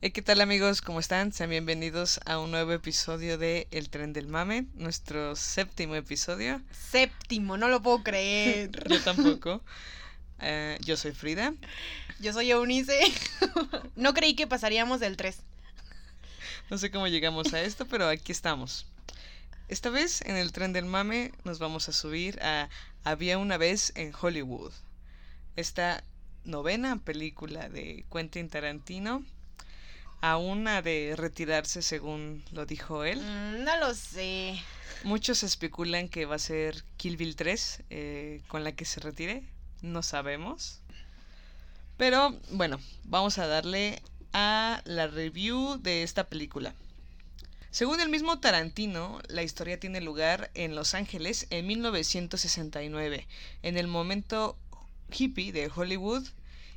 Hey, ¿Qué tal amigos? ¿Cómo están? Sean bienvenidos a un nuevo episodio de El Tren del Mame, nuestro séptimo episodio. Séptimo, no lo puedo creer. Yo tampoco. Eh, yo soy Frida. Yo soy Eunice. no creí que pasaríamos del 3. No sé cómo llegamos a esto, pero aquí estamos. Esta vez en el tren del mame nos vamos a subir a Había una vez en Hollywood. Esta novena película de Quentin Tarantino. A una de retirarse según lo dijo él. Mm, no lo sé. Muchos especulan que va a ser Kill Bill 3 eh, con la que se retire. No sabemos. Pero bueno, vamos a darle a la review de esta película. Según el mismo Tarantino, la historia tiene lugar en Los Ángeles en 1969, en el momento hippie de Hollywood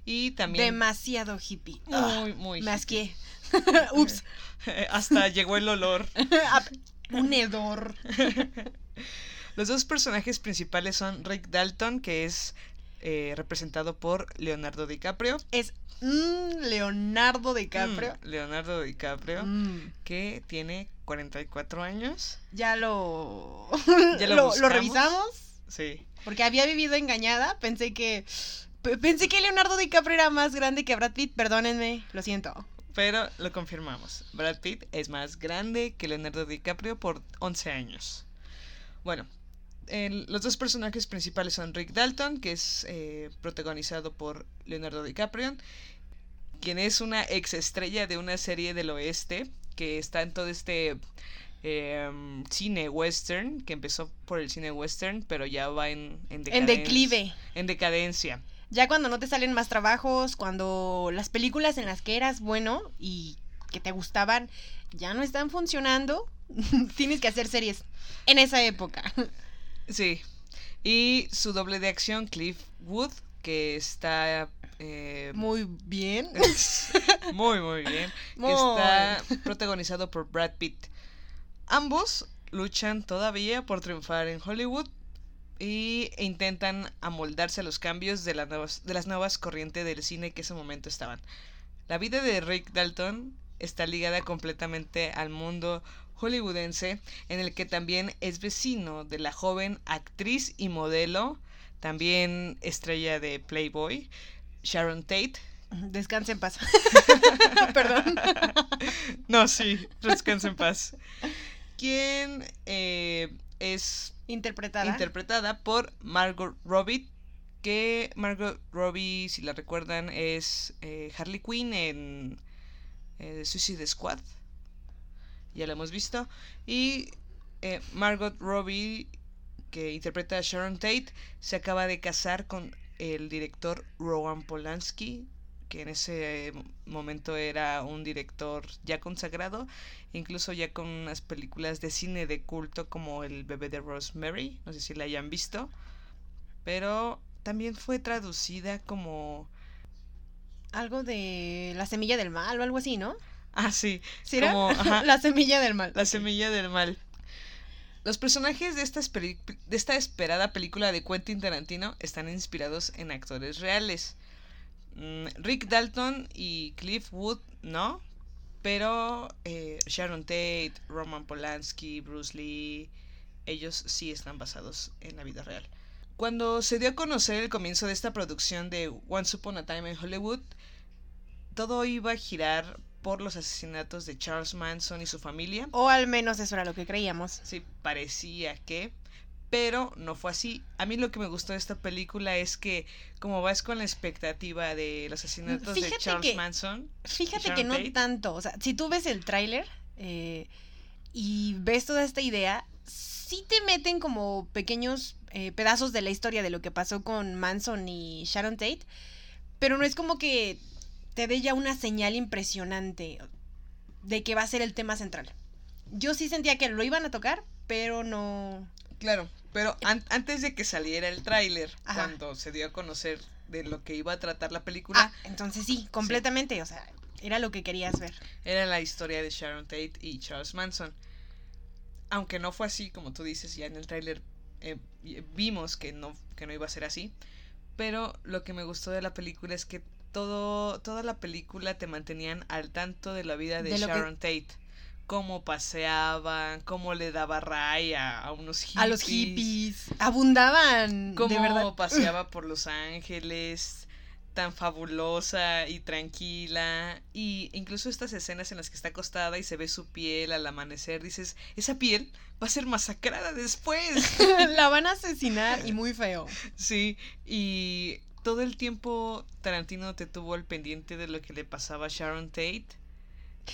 y también... Demasiado hippie. Muy, Ah, muy hippie. asqué. Ups. Hasta llegó el olor. Un hedor. Los dos personajes principales son Rick Dalton, que es eh, representado por Leonardo DiCaprio. Es mm, Leonardo DiCaprio. Mm, Leonardo DiCaprio, Mm, que tiene 44 años. ya lo. Ya lo lo, buscamos. revisamos. Sí. Porque había vivido engañada. Pensé que. Pe- Pensé que Leonardo DiCaprio era más grande que Brad Pitt. Perdónenme, lo siento. Pero lo confirmamos. Brad Pitt es más grande que Leonardo DiCaprio por 11 años. Bueno, el- los dos personajes principales son Rick Dalton, que es eh, protagonizado por Leonardo DiCaprio, quien es una ex estrella de una serie del oeste, que está en todo este em, cine western, que empezó por el cine western, pero ya va en, en, En declive. En decadencia. Ya cuando no te salen más trabajos, cuando las películas en las que eras bueno y que te gustaban ya no están funcionando, tienes que hacer series en esa época. Sí. Y su doble de acción, Cliff Wood, que está eh, Muy bien. muy, muy bien. Muy. Está protagonizado por Brad Pitt. Ambos luchan todavía por triunfar en Hollywood y e intentan amoldarse a los cambios de, las nuevas, de las nuevas corrientes del cine que en ese momento estaban. La vida de Rick Dalton está ligada completamente al mundo hollywoodense, en el que también es vecino de la joven actriz y modelo, también estrella de Playboy, Sharon Tate, Descansa en paz. Perdón. No, sí, descansa en paz. Quien eh, es Interpretada. interpretada por Margot Robbie, que Margot Robbie, si la recuerdan, es eh, Harley Quinn en eh, Suicide Squad. Ya la hemos visto. Y eh, Margot Robbie, que interpreta a Sharon Tate, se acaba de casar con el director Rowan Polanski, que en ese eh, momento era un director ya consagrado, incluso ya con unas películas de cine de culto como El bebé de Rosemary, no sé si la hayan visto, pero también fue traducida como... Algo de la semilla del mal o algo así, ¿no? Ah, sí, ¿Sí era? como ajá, la semilla del mal. La semilla del mal. Los personajes de esta, de esta esperada película de Quentin Tarantino están inspirados en actores reales. Mm, Rick Dalton y Cliff Wood no, pero eh, Sharon Tate, Roman Polanski, Bruce Lee, ellos sí están basados en la vida real. Cuando se dio a conocer el comienzo de esta producción de Once Upon a Time en Hollywood, todo iba a girar por los asesinatos de Charles Manson y su familia. O al menos eso era lo que creíamos. Sí, parecía que, pero no fue así. A mí lo que me gustó de esta película es que como vas con la expectativa de los asesinatos de Fíjate Charles que- Manson, Fíjate Sharon que no Tate. tanto. O sea, si tú ves el tráiler eh, y ves toda esta idea, sí te meten como pequeños eh, pedazos de la historia de lo que pasó con Manson y Sharon Tate, pero no es como que te dé ya una señal impresionante de que va a ser el tema central. Yo sí sentía que lo iban a tocar, pero no... Claro, pero an- antes de que saliera el tráiler, cuando se dio a conocer de lo que iba a tratar la película, Ah, entonces sí, completamente, o sea, era lo que querías ver. era la historia de Sharon Tate y Charles Manson. Aunque no fue así, como tú dices, ya en el tráiler eh, vimos que no, que no iba a ser así. Pero lo que me gustó de la película es que todo, toda la película te mantenían al tanto de la vida de, De lo que- Sharon Tate. Cómo paseaban, cómo le daba ray a, a unos hippies. A los hippies. Abundaban. Cómo de verdad. paseaba por Los Ángeles, tan fabulosa y tranquila. Y incluso estas escenas en las que está acostada y se ve su piel al amanecer, dices, esa piel va a ser masacrada después. La van a asesinar y muy feo. sí, y todo el tiempo Tarantino te tuvo al pendiente de lo que le pasaba a Sharon Tate.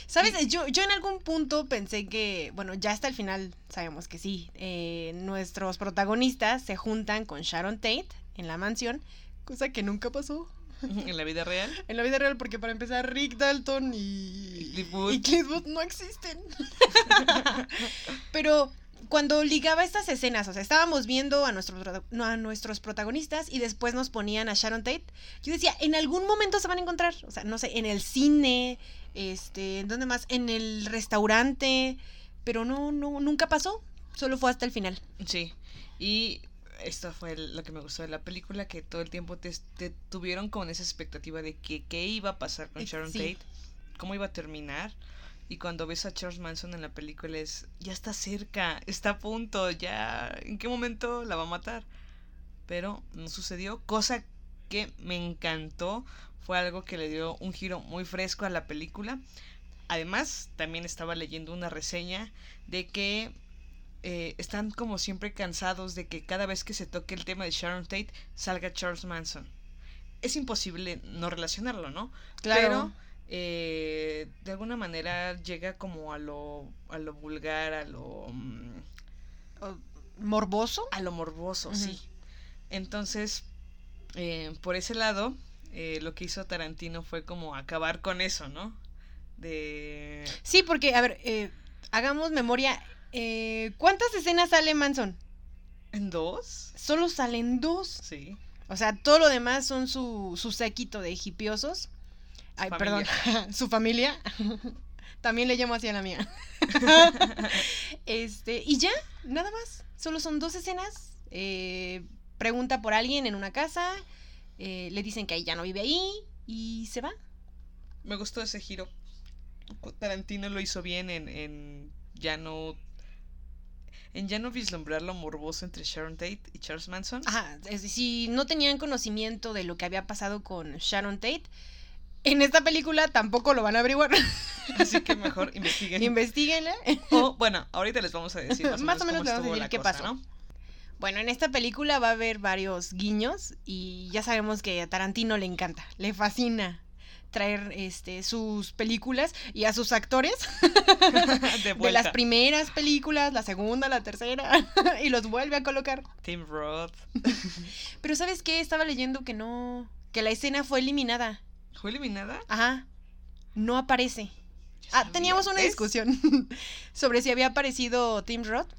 ¿Sabes? Yo, yo en algún punto pensé que, bueno, ya hasta el final sabemos que sí, eh, nuestros protagonistas se juntan con Sharon Tate en la mansión, cosa que nunca pasó en la vida real. en la vida real porque para empezar Rick Dalton y, Y Cliff Booth. y Cliff Booth no existen. Pero cuando ligaba estas escenas, o sea, estábamos viendo a, no, a nuestros protagonistas y después nos ponían a Sharon Tate, yo decía, en algún momento se van a encontrar, o sea, no sé, en el cine, este, ¿en dónde más? En el restaurante, pero no, no, nunca pasó, solo fue hasta el final. Sí, y esto fue lo que me gustó de la película, que todo el tiempo te, te tuvieron con esa expectativa de que qué iba a pasar con Eh, Sharon sí. Tate, cómo iba a terminar. Y cuando ves a Charles Manson en la película es, ya está cerca, está a punto, ya, ¿en qué momento la va a matar? Pero no sucedió, cosa que me encantó, fue algo que le dio un giro muy fresco a la película. Además, también estaba leyendo una reseña de que eh, están como siempre cansados de que cada vez que se toque el tema de Sharon Tate salga Charles Manson. Es imposible no relacionarlo, ¿no? Pero eh, de alguna manera llega como a lo, a lo vulgar, a lo, mm, morboso. a lo morboso, sí. Entonces, eh, por ese lado, eh, lo que hizo Tarantino fue como acabar con eso, ¿no? De... Sí, porque, a ver, eh, hagamos memoria. eh, ¿Cuántas escenas sale Manson? ¿En dos? Solo salen dos. Sí. O sea, todo lo demás son su, su séquito de hipiosos. Ay, familia. perdón, su familia. También le llamo así a la mía. este, y ya, nada más. Solo son dos escenas. Eh, pregunta por alguien en una casa. Eh, le dicen que ahí ya no vive ahí. Y se va. Me gustó ese giro. Tarantino lo hizo bien en, en ya no. En ya no vislumbrar lo morboso entre Sharon Tate y Charles Manson. Ajá, es si no tenían conocimiento de lo que había pasado con Sharon Tate, en esta película tampoco lo van a averiguar. Así que mejor investiguen. Investíguenla. o, bueno, ahorita les vamos a decir más, Más o o menos les vamos a decir qué cosa, pasó. ¿no? Bueno, en esta película va a haber varios guiños y ya sabemos que a Tarantino le encanta, le fascina traer este sus películas y a sus actores de de las primeras películas, la segunda, la tercera y los vuelve a colocar. Tim Roth. Pero ¿sabes qué? Estaba leyendo que no que la escena fue eliminada. ¿Fue eliminada? Ajá. No aparece. Ah, teníamos una discusión sobre si había aparecido Tim Roth.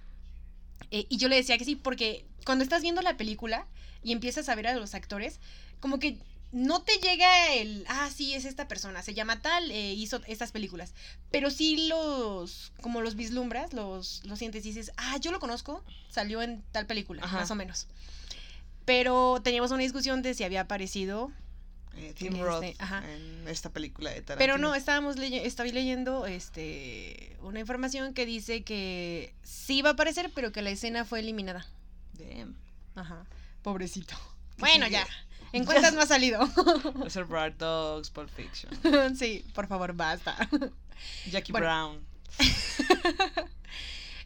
Eh, y yo le decía que sí, porque cuando estás viendo la película y empiezas a ver a los actores, como que no te llega el, ah, sí, es esta persona, se llama tal, eh, hizo estas películas. Pero sí los, como los vislumbras, los, los sientes y dices, ah, yo lo conozco, salió en tal película, Ajá. más o menos. Pero teníamos una discusión de si había aparecido Eh, Tim Este, Roth en esta película de Tarantino. Pero no, estábamos leye- estoy leyendo este una información que dice que sí va a aparecer, pero que la escena fue eliminada. Damn. Ajá. Pobrecito. ¿Qué Bueno, ya. En cuentas no ha salido. Reservoir Dogs, Pulp Fiction. sí, por favor, basta. Jackie Bueno. Brown.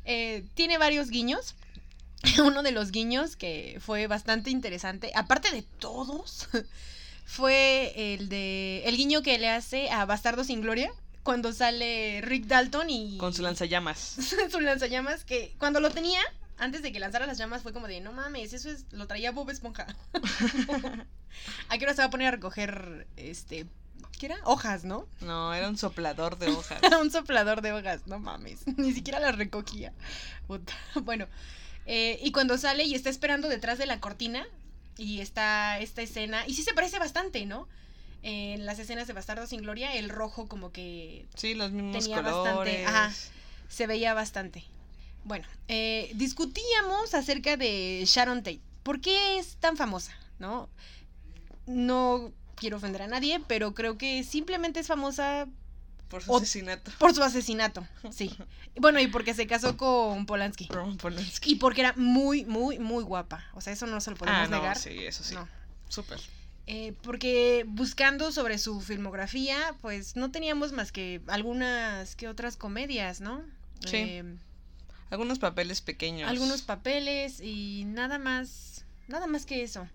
Eh, tiene varios guiños. Uno de los guiños que fue bastante interesante, aparte de todos, fue el de el guiño que le hace a Bastardo sin Gloria cuando sale Rick Dalton y... Con su lanzallamas. su lanzallamas, que cuando lo tenía, antes de que lanzara las llamas, fue como de, no mames, eso es, lo traía Bob Esponja. ¿A qué hora se va a poner a recoger, este, qué era? Hojas, ¿no? No, era un soplador de hojas. un soplador de hojas, no mames. Ni siquiera las recogía. Bueno, eh, y cuando sale y está esperando detrás de la cortina, y está esta escena, y sí se parece bastante, ¿no? En las escenas de Bastardo sin Gloria, el rojo como que... Sí, los mismos Tenía colores. bastante, ajá. se veía bastante. Bueno, eh, discutíamos acerca de Sharon Tate. ¿Por qué es tan famosa? ¿No? No quiero ofender a nadie, pero creo que simplemente es famosa Por su O- asesinato. por su asesinato. Sí. Bueno, y porque se casó con Polanski. Roman Polanski. Y porque era muy, muy, muy guapa. O sea, eso no se lo podemos Ah, no, negar. sí, eso sí. No. Súper. Eh, porque buscando sobre su filmografía, pues no teníamos más que algunas que otras comedias, ¿no? Sí. Eh, Algunos papeles pequeños. algunos papeles y nada más, nada más que eso.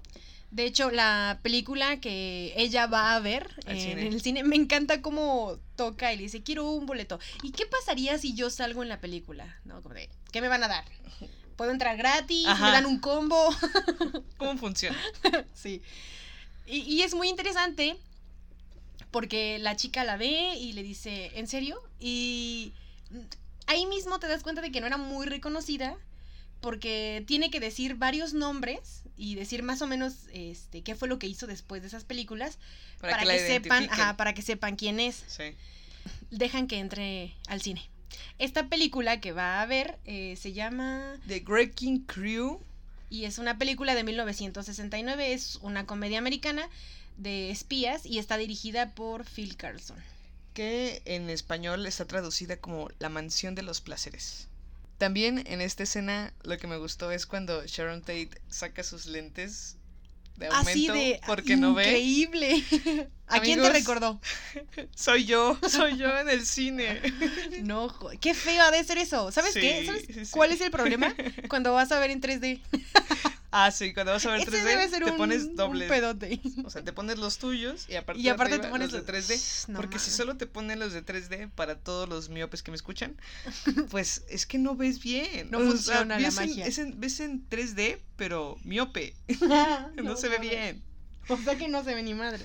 De hecho, la película que ella va a ver en cine. el cine, me encanta cómo toca y le dice, quiero un boleto. ¿Y qué pasaría si yo salgo en la película? ¿No? Como de, ¿qué me van a dar? ¿Puedo entrar gratis? Ajá. ¿Me dan un combo? ¿Cómo funciona? sí. Y, y es muy interesante porque la chica la ve y le dice, ¿en serio? Y ahí mismo te das cuenta de que no era muy reconocida porque tiene que decir varios nombres y decir más o menos este qué fue lo que hizo después de esas películas Para, para, que, sepan, ajá, para que sepan quién es. Sí. Dejan que entre al cine. Esta película que va a ver eh, se llama The Wrecking Crew. y es una película de 1969, es una comedia americana de espías y está dirigida por Phil Carlson. que en español está traducida como La mansión de los placeres. También en esta escena lo que me gustó es cuando Sharon Tate saca sus lentes de aumento Así de porque no ve. increíble. ¿A quién te recordó? Soy yo, soy yo en el cine. No, qué feo ha de ser eso. ¿Sabes qué? Sí, ¿Sabes sí, sí. cuál es el problema? Cuando vas a ver en 3D. Ah, sí, cuando vas a ver Ese 3D debe ser te un, pones un doble. pedote. O sea, te pones los tuyos y aparte, Y aparte te pones los de 3D. No porque si solo te ponen los de 3D para todos los miopes que me escuchan, pues es que no ves bien. No O sea, funciona la en- magia. en- ves en 3D, pero miope. no, se ve bien. O sea que no se ve ni madre.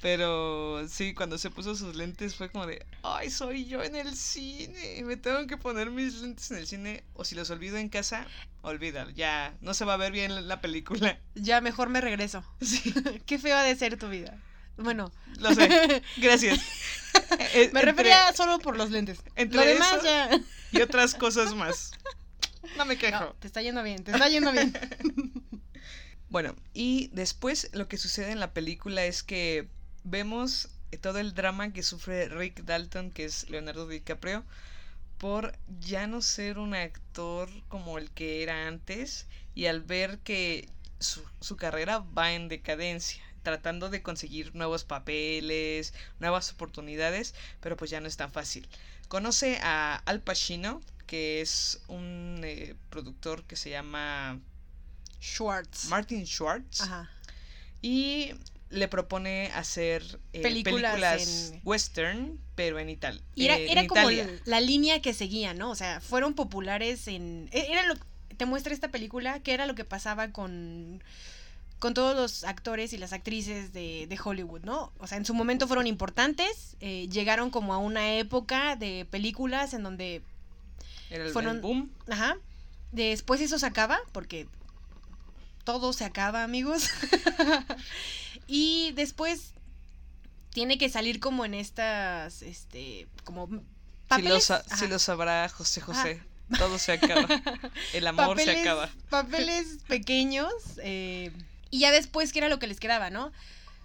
Pero sí, cuando se puso sus lentes fue como de, ay, soy yo en el cine. Me tengo que poner mis lentes en el cine. O si los olvido en casa, olvídalo. Ya, no se va a ver bien la- la película. Ya mejor me regreso. Sí, Qué feo ha de ser tu vida. Bueno, lo sé. Gracias. Me entre- refería solo por los lentes. entre Lo demás eso- ya. Y otras cosas más. No me quejo. No, te está yendo bien, te está yendo bien. Bueno, y después lo que sucede en la película es que vemos todo el drama que sufre Rick Dalton, que es Leonardo DiCaprio, por ya no ser un actor como el que era antes y al ver que su, su carrera va en decadencia, tratando de conseguir nuevos papeles, nuevas oportunidades, pero pues ya no es tan fácil. Conoce a Al Pacino, que es un eh, productor que se llama Schwartz. Martin Schwartz Ajá. y le propone hacer eh, Películas películas, en- western, pero en, Ital Y era, eh, era en como Italia. la línea que seguía, ¿no? O sea, fueron populares en... e- Era lo te muestra esta película que era lo que pasaba con con todos los actores y las actrices de, de Hollywood, ¿no? O sea, en su momento fueron importantes, eh, llegaron como a una época de películas en donde, Era el, fueron- el boom. ajá, después eso se acaba, porque todo se acaba, amigos. y después tiene que salir como en estas, este, como Si lo, papeles, si lo sabrá José José, todo se acaba. El amor se acaba. Papeles pequeños. eh, y ya después, ¿qué era lo que les quedaba, no?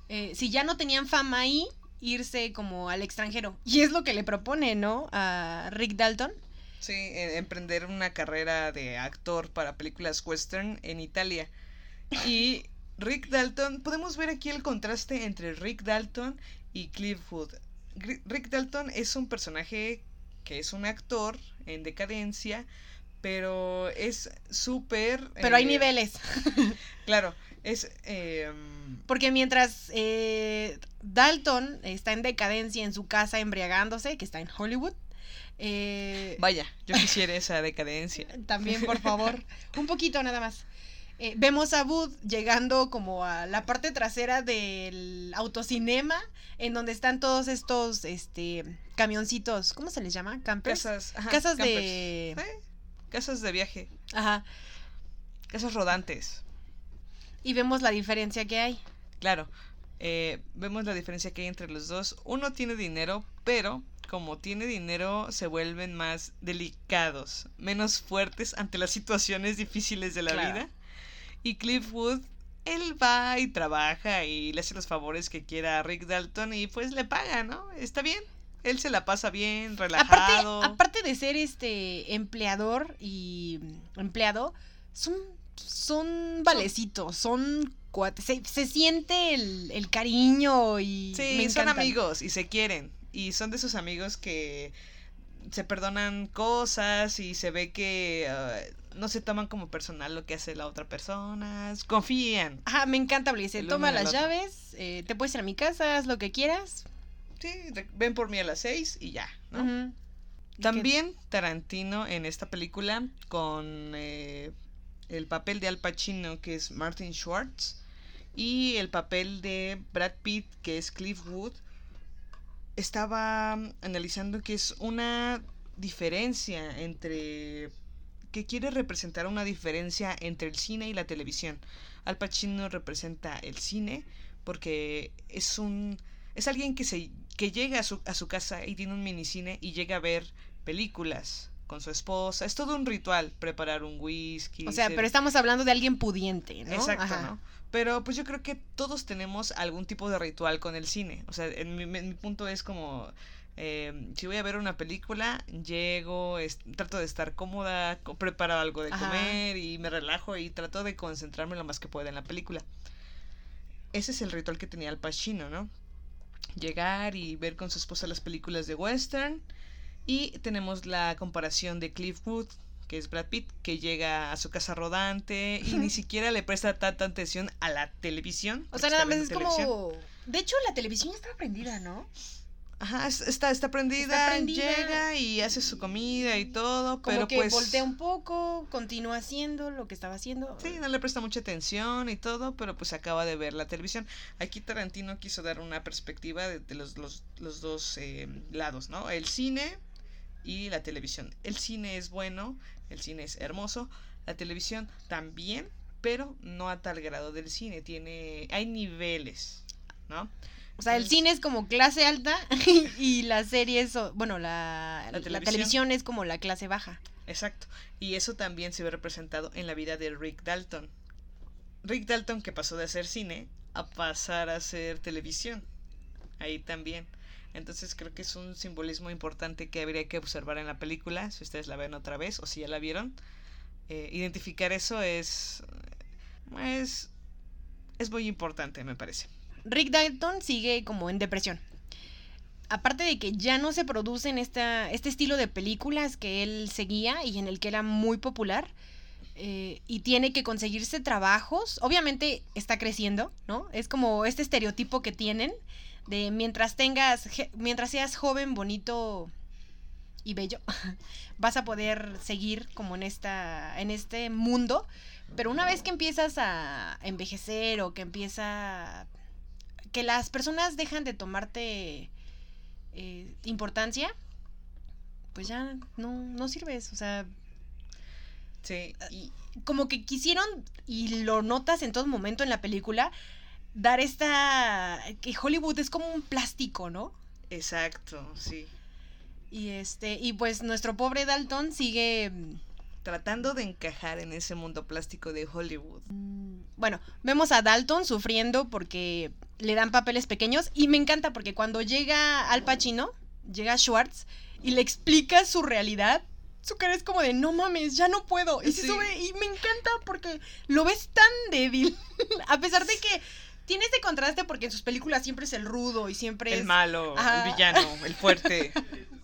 Eh, si ya no tenían fama ahí, irse como al extranjero. Y es lo que le propone, ¿no? A Rick Dalton. Sí, e- emprender una carrera de actor para películas western en Italia. Y Rick Dalton, podemos ver aquí el contraste entre Rick Dalton y Cliff Wood. Rick Dalton es un personaje que es un actor en decadencia, pero es súper... Pero hay eh, niveles. Claro, Es. em, Porque mientras eh, Dalton está en decadencia en su casa embriagándose, que está en Hollywood, eh, vaya, yo quisiera esa decadencia. también por favor, un poquito nada más. Eh, vemos a Booth llegando como a la parte trasera del autocinema, en donde están todos estos este, camioncitos, ¿cómo se les llama? Campers. Casas. ajá, Casas campers. de... Eh, Casas de viaje. Ajá. Casas rodantes. Y vemos la diferencia que hay. Claro. eh, vemos la diferencia que hay entre los dos. Uno tiene dinero, pero como tiene dinero, se vuelven más delicados, menos fuertes ante las situaciones difíciles de la Claro. vida. Y Cliff Wood, él va y trabaja y le hace los favores que quiera a Rick Dalton y pues le paga, ¿no? Está bien. Él se la pasa bien, relajado. aparte de ser este empleador y mm, empleado, son, son valecitos, son cuates. Se, se siente el, el cariño y. Sí, me son amigos y se quieren. Y son de esos amigos que se perdonan cosas y se ve que ah, no se toman como personal lo que hace la otra persona. Confían. Ajá, me encanta uno toma las llaves, eh, te puedes ir a mi casa, haz lo que quieras. Sí, ven por mí a las seis y ya. También Tarantino en esta película con eh, el papel de Al Pacino que es Martin Schwartz y el papel de Brad Pitt que es Cliff Wood estaba mm, analizando que es una diferencia entre que quiere representar una diferencia entre el cine y la televisión. Al Pacino representa el cine porque es un es alguien que se que llega a su, a su casa y tiene un minicine y llega a ver películas con su esposa. Es todo un ritual preparar un whisky. O sea, ser- pero estamos hablando de alguien pudiente, ¿no? Exacto, Ajá. ¿no? Pero pues yo creo que todos tenemos algún tipo de ritual con el cine. O sea, en mi, en mi punto es como, eh, si voy a ver una película, llego, es- trato de estar cómoda, preparo algo de Ajá. comer y me relajo y trato de concentrarme lo más que pueda en la película. Ese es el ritual que tenía Al Pacino, ¿no? Llegar y ver con su esposa las películas de western. Y tenemos la comparación de Cliff Booth, que es Brad Pitt, que llega a su casa rodante y ni siquiera le presta tanta atención a la televisión. O sea, nada más es televisión. como... De hecho, la televisión ya está prendida, ¿no? Ajá, es- está, está prendida, Está prendida. llega y hace su comida y todo, Como pero que pues... voltea un poco, continúa haciendo lo que estaba haciendo. Sí, no le presta mucha atención y todo, pero pues acaba de ver la televisión. Aquí Tarantino quiso dar una perspectiva de, de los, los, los dos eh, lados, ¿no? El cine y la televisión. El cine es bueno, el cine es hermoso, la televisión también, pero no a tal grado del cine. Tiene, hay niveles, ¿no? O sea, el cine es como clase alta y la serie es, bueno, la, La la televisión. televisión. es como la clase baja. Exacto. Y eso también se ve representado en la vida de Rick Dalton. Rick Dalton que pasó de hacer cine a pasar a hacer televisión. Ahí también. Entonces creo que es un simbolismo importante que habría que observar en la película, si ustedes la ven otra vez o si ya la vieron. Eh, identificar eso es, es, es muy importante, me parece. Rick Dalton sigue como en depresión. Aparte de que ya no se producen esta, este estilo de películas que él seguía y en el que era muy popular, eh, y tiene que conseguirse trabajos, obviamente está creciendo, ¿no? Es como este estereotipo que tienen de mientras tengas, mientras seas joven, bonito y bello, vas a poder seguir como en esta, en este mundo. Pero una vez que empiezas a envejecer o que empieza que las personas dejan de tomarte eh, importancia, pues ya no, no sirves. O sea, Sí, y, como que quisieron, y lo notas en todo momento en la película, dar esta... que Hollywood es como un plástico, ¿no? exacto, sí. Y este, y pues nuestro pobre Dalton sigue... Tratando de encajar en ese mundo plástico de Hollywood. mm, Bueno, vemos a Dalton sufriendo porque le dan papeles pequeños y me encanta porque cuando llega Al Pacino, llega Schwartz y le explica su realidad, su cara es como de no mames, ya no puedo. Y se sube y me encanta porque lo ves tan débil, a pesar de que tiene este contraste porque en sus películas siempre es el rudo y siempre El es... malo, Ajá. el villano, el fuerte.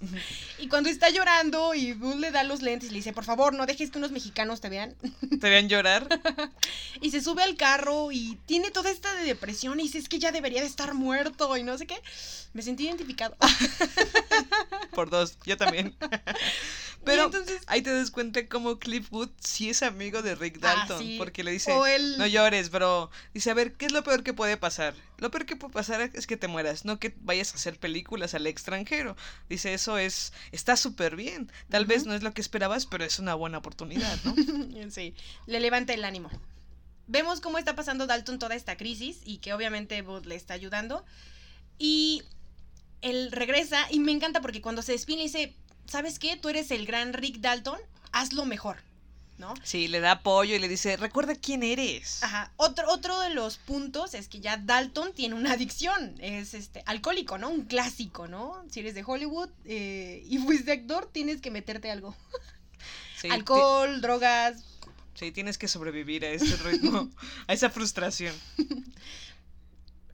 Y cuando está llorando y Buzz le da los lentes y le dice, por favor, no dejes que unos mexicanos te vean. ¿Te vean llorar? Y se sube al carro y tiene toda esta de depresión y dice, es que ya debería de estar muerto y no sé qué. Me sentí identificado. Por dos, yo también. Pero entonces- ahí te das cuenta como Cliff Wood sí es amigo de Rick Ah, Dalton. sí. Porque le dice, no llores, bro. Dice, a ver, ¿qué es lo peor que puede pasar? Lo peor que puede pasar es que te mueras, no que vayas a hacer películas al extranjero. Dice, eso es, está súper bien. Tal vez no es lo que esperabas, pero es una buena oportunidad, ¿no? Sí, le levanta el ánimo. Vemos cómo está pasando Dalton toda esta crisis y que obviamente Bud le está ayudando. Y él regresa y me encanta porque cuando se despide dice, ¿sabes qué? Tú eres el gran Rick Dalton, hazlo mejor, ¿no? Sí, le da apoyo y le dice, recuerda quién eres. Ajá. Otro, otro de los puntos es que ya Dalton tiene una adicción. Es este alcohólico, ¿no? Un clásico, ¿no? Si eres de Hollywood eh, y fuiste actor, tienes que meterte algo. Sí, Alcohol, drogas. sí, tienes que sobrevivir a ese ritmo, a esa frustración.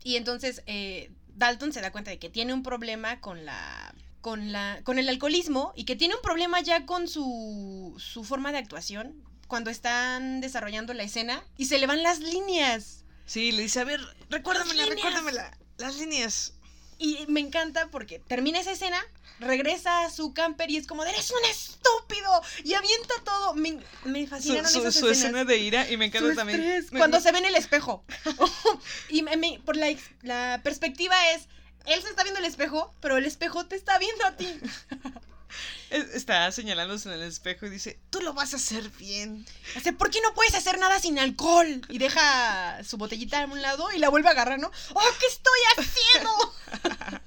Y entonces eh, Dalton se da cuenta de que tiene un problema con la. Con, la, con el alcoholismo y que tiene un problema ya con su, su forma de actuación cuando están desarrollando la escena y se le van las líneas. Sí, le dice, a ver, recuérdamela, recuérdamela. Las líneas. Y me encanta porque termina esa escena, regresa a su camper y es como, eres un estúpido y avienta todo. Me, me fascinaron su- esas su escenas. escena de ira y me encanta Su también. estrés, me- cuando me- se ve en el espejo. y por la, la perspectiva es, él se está viendo el espejo, pero el espejo te está viendo a ti. es- Está señalándose en el espejo y dice, tú lo vas a hacer bien. Dice, ¿por qué no puedes hacer nada sin alcohol? Y deja su botellita a un lado y la vuelve a agarrar, ¿no? ¡Oh, qué estoy haciendo!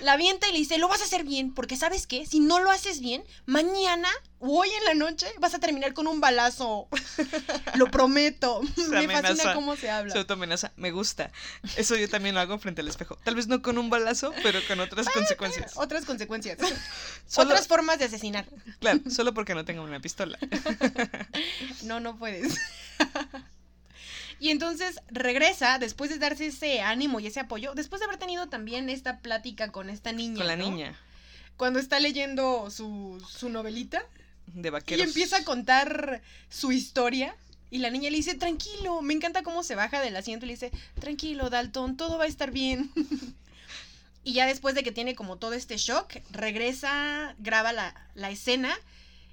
la avienta y le dice, lo vas a hacer bien, porque ¿sabes qué? Si no lo haces bien, mañana o hoy en la noche vas a terminar con un balazo. lo prometo. Me amenaza. fascina cómo se habla. Se autoamenaza, me gusta. Eso yo también lo hago frente al espejo. Tal vez no con un balazo, pero con otras consecuencias. Otras consecuencias. Solo- Otras formas de asesinar. Claro, solo porque no tengo una pistola. No, no puedes. Y entonces regresa, después de darse ese ánimo y ese apoyo, después de haber tenido también esta plática con esta niña. Con la ¿no? niña Cuando está leyendo su, su novelita de y vaqueros. empieza a contar su historia. Y la niña le dice, tranquilo, me encanta cómo se baja del asiento y le dice, tranquilo, Dalton, todo va a estar bien. y ya después de que tiene como todo este shock, regresa, graba la, la escena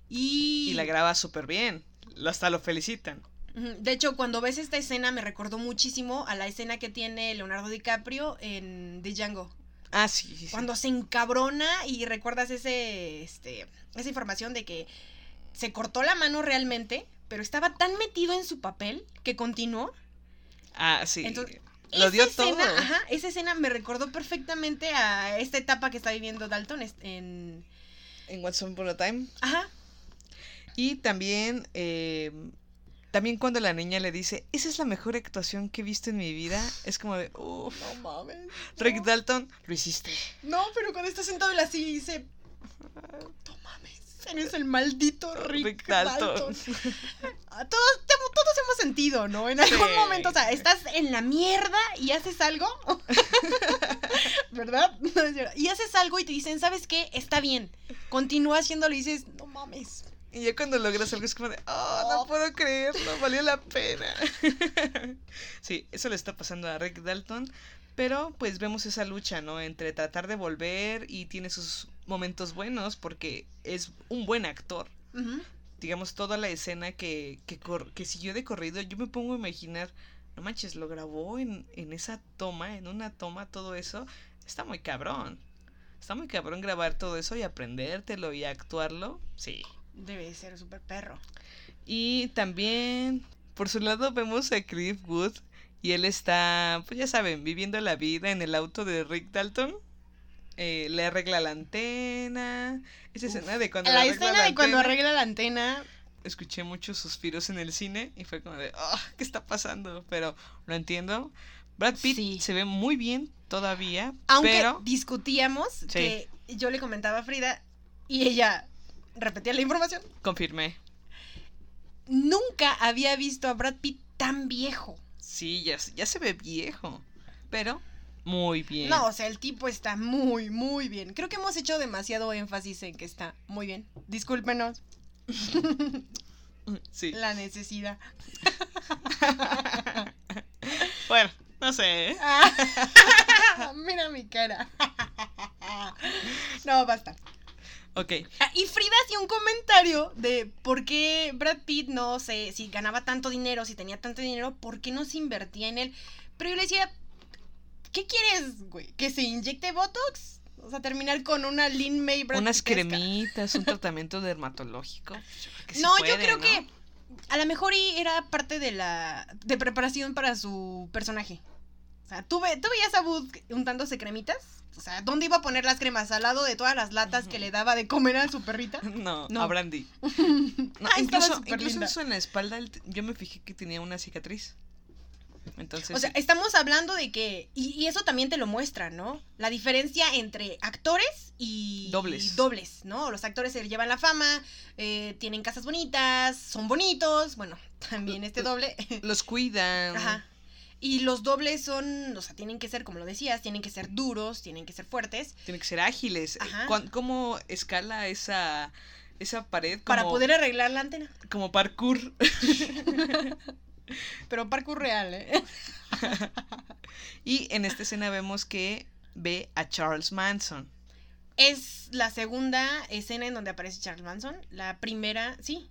y... Y la graba súper bien. Hasta lo felicitan. De hecho, cuando ves esta escena me recordó muchísimo a la escena que tiene Leonardo DiCaprio en The Django. Ah, sí. Cuando se encabrona y recuerdas ese, este, esa información de que se cortó la mano realmente, pero estaba tan metido en su papel que continuó. Ah, sí. Entonces, lo dio esa todo. escena, ajá, esa escena me recordó perfectamente a esta etapa que está viviendo Dalton en... En Once Upon a Time. Ajá, Y también, eh, también cuando la niña le dice, esa es la mejor actuación que he visto en mi vida, es como de, uff, no mames. Rick no. Dalton, lo hiciste. No, pero cuando está sentado en la silla y dice, no mames, eres el maldito Rick, Rick Dalton. Dalton. Todos, te- todos hemos sentido, ¿no? En algún Sí, momento, o sea, estás en la mierda y haces algo, ¿verdad? No. Y haces algo y te dicen, ¿sabes qué? Está bien. Continúa haciéndolo y dices, no mames. Y ya cuando logras algo es como de, oh, no Oh. puedo creerlo, valió la pena. sí, eso le está pasando a Rick Dalton, pero pues vemos esa lucha, ¿no? Entre tratar de volver y tiene sus momentos buenos porque es un buen actor. Digamos, toda la escena que, que, cor- que siguió de corrido, yo me pongo a imaginar, no manches, lo grabó en, en esa toma, en una toma, todo eso, está muy cabrón. Está muy cabrón grabar todo eso y aprendértelo y actuarlo, sí. Debe ser súper perro. Y también, por su lado, vemos a Cliff Wood y él está, pues ya saben, viviendo la vida en el auto de Rick Dalton. Eh, le arregla la antena. Esa escena de cuando La arregla escena la de cuando antena arregla la antena, escuché muchos suspiros en el cine y fue como de, "Ah, ¿qué está pasando? Pero lo entiendo. Brad Pitt Sí. se ve muy bien todavía, aunque pero discutíamos, que yo le comentaba a Frida y ella repetía la información, confirmé. nunca había visto a Brad Pitt tan viejo. Sí, ya, ya se ve viejo. Pero muy bien. No, o sea, el tipo está muy, muy bien. Creo que hemos hecho demasiado énfasis en que está muy bien. Discúlpenos. Sí. La necesidad. bueno, no sé. ¿eh? Mira mi cara. no, basta. Ok. Ah, y Frida hacía un comentario de por qué Brad Pitt no sé si ganaba tanto dinero, si tenía tanto dinero, por qué no se invertía en él. Pero yo le decía, ¿qué quieres, güey? ¿Que se inyecte Botox? O sea, terminar con una Lin May Brad Unas cremitas, un tratamiento dermatológico. Que sí No, yo creo ¿no? que a lo mejor era parte de la de preparación para su personaje. O sea, ¿tú, ve- tú veías a Wood untándose cremitas? O sea, ¿dónde iba a poner las cremas? ¿Al lado de todas las latas que le daba de comer a su perrita? No, No. a Brandy. No, Ah, incluso incluso en la espalda, yo me fijé que tenía una cicatriz. Entonces, O sea, sí. estamos hablando de que, y, y eso también te lo muestra, ¿no? La diferencia entre actores y Dobles. y dobles, ¿no? Los actores se llevan la fama, eh, tienen casas bonitas, son bonitos, bueno, también este doble. los cuidan. Ajá. Y los dobles son, o sea, tienen que ser, como lo decías, tienen que ser duros, tienen que ser fuertes, Tienen que ser ágiles. Ajá. Cuan- ¿Cómo escala esa, esa pared? Como, para poder arreglar la antena. Como parkour. Pero parkour real, ¿eh? Y en esta escena vemos que ve a Charles Manson. Es la segunda escena en donde aparece Charles Manson. La primera, sí,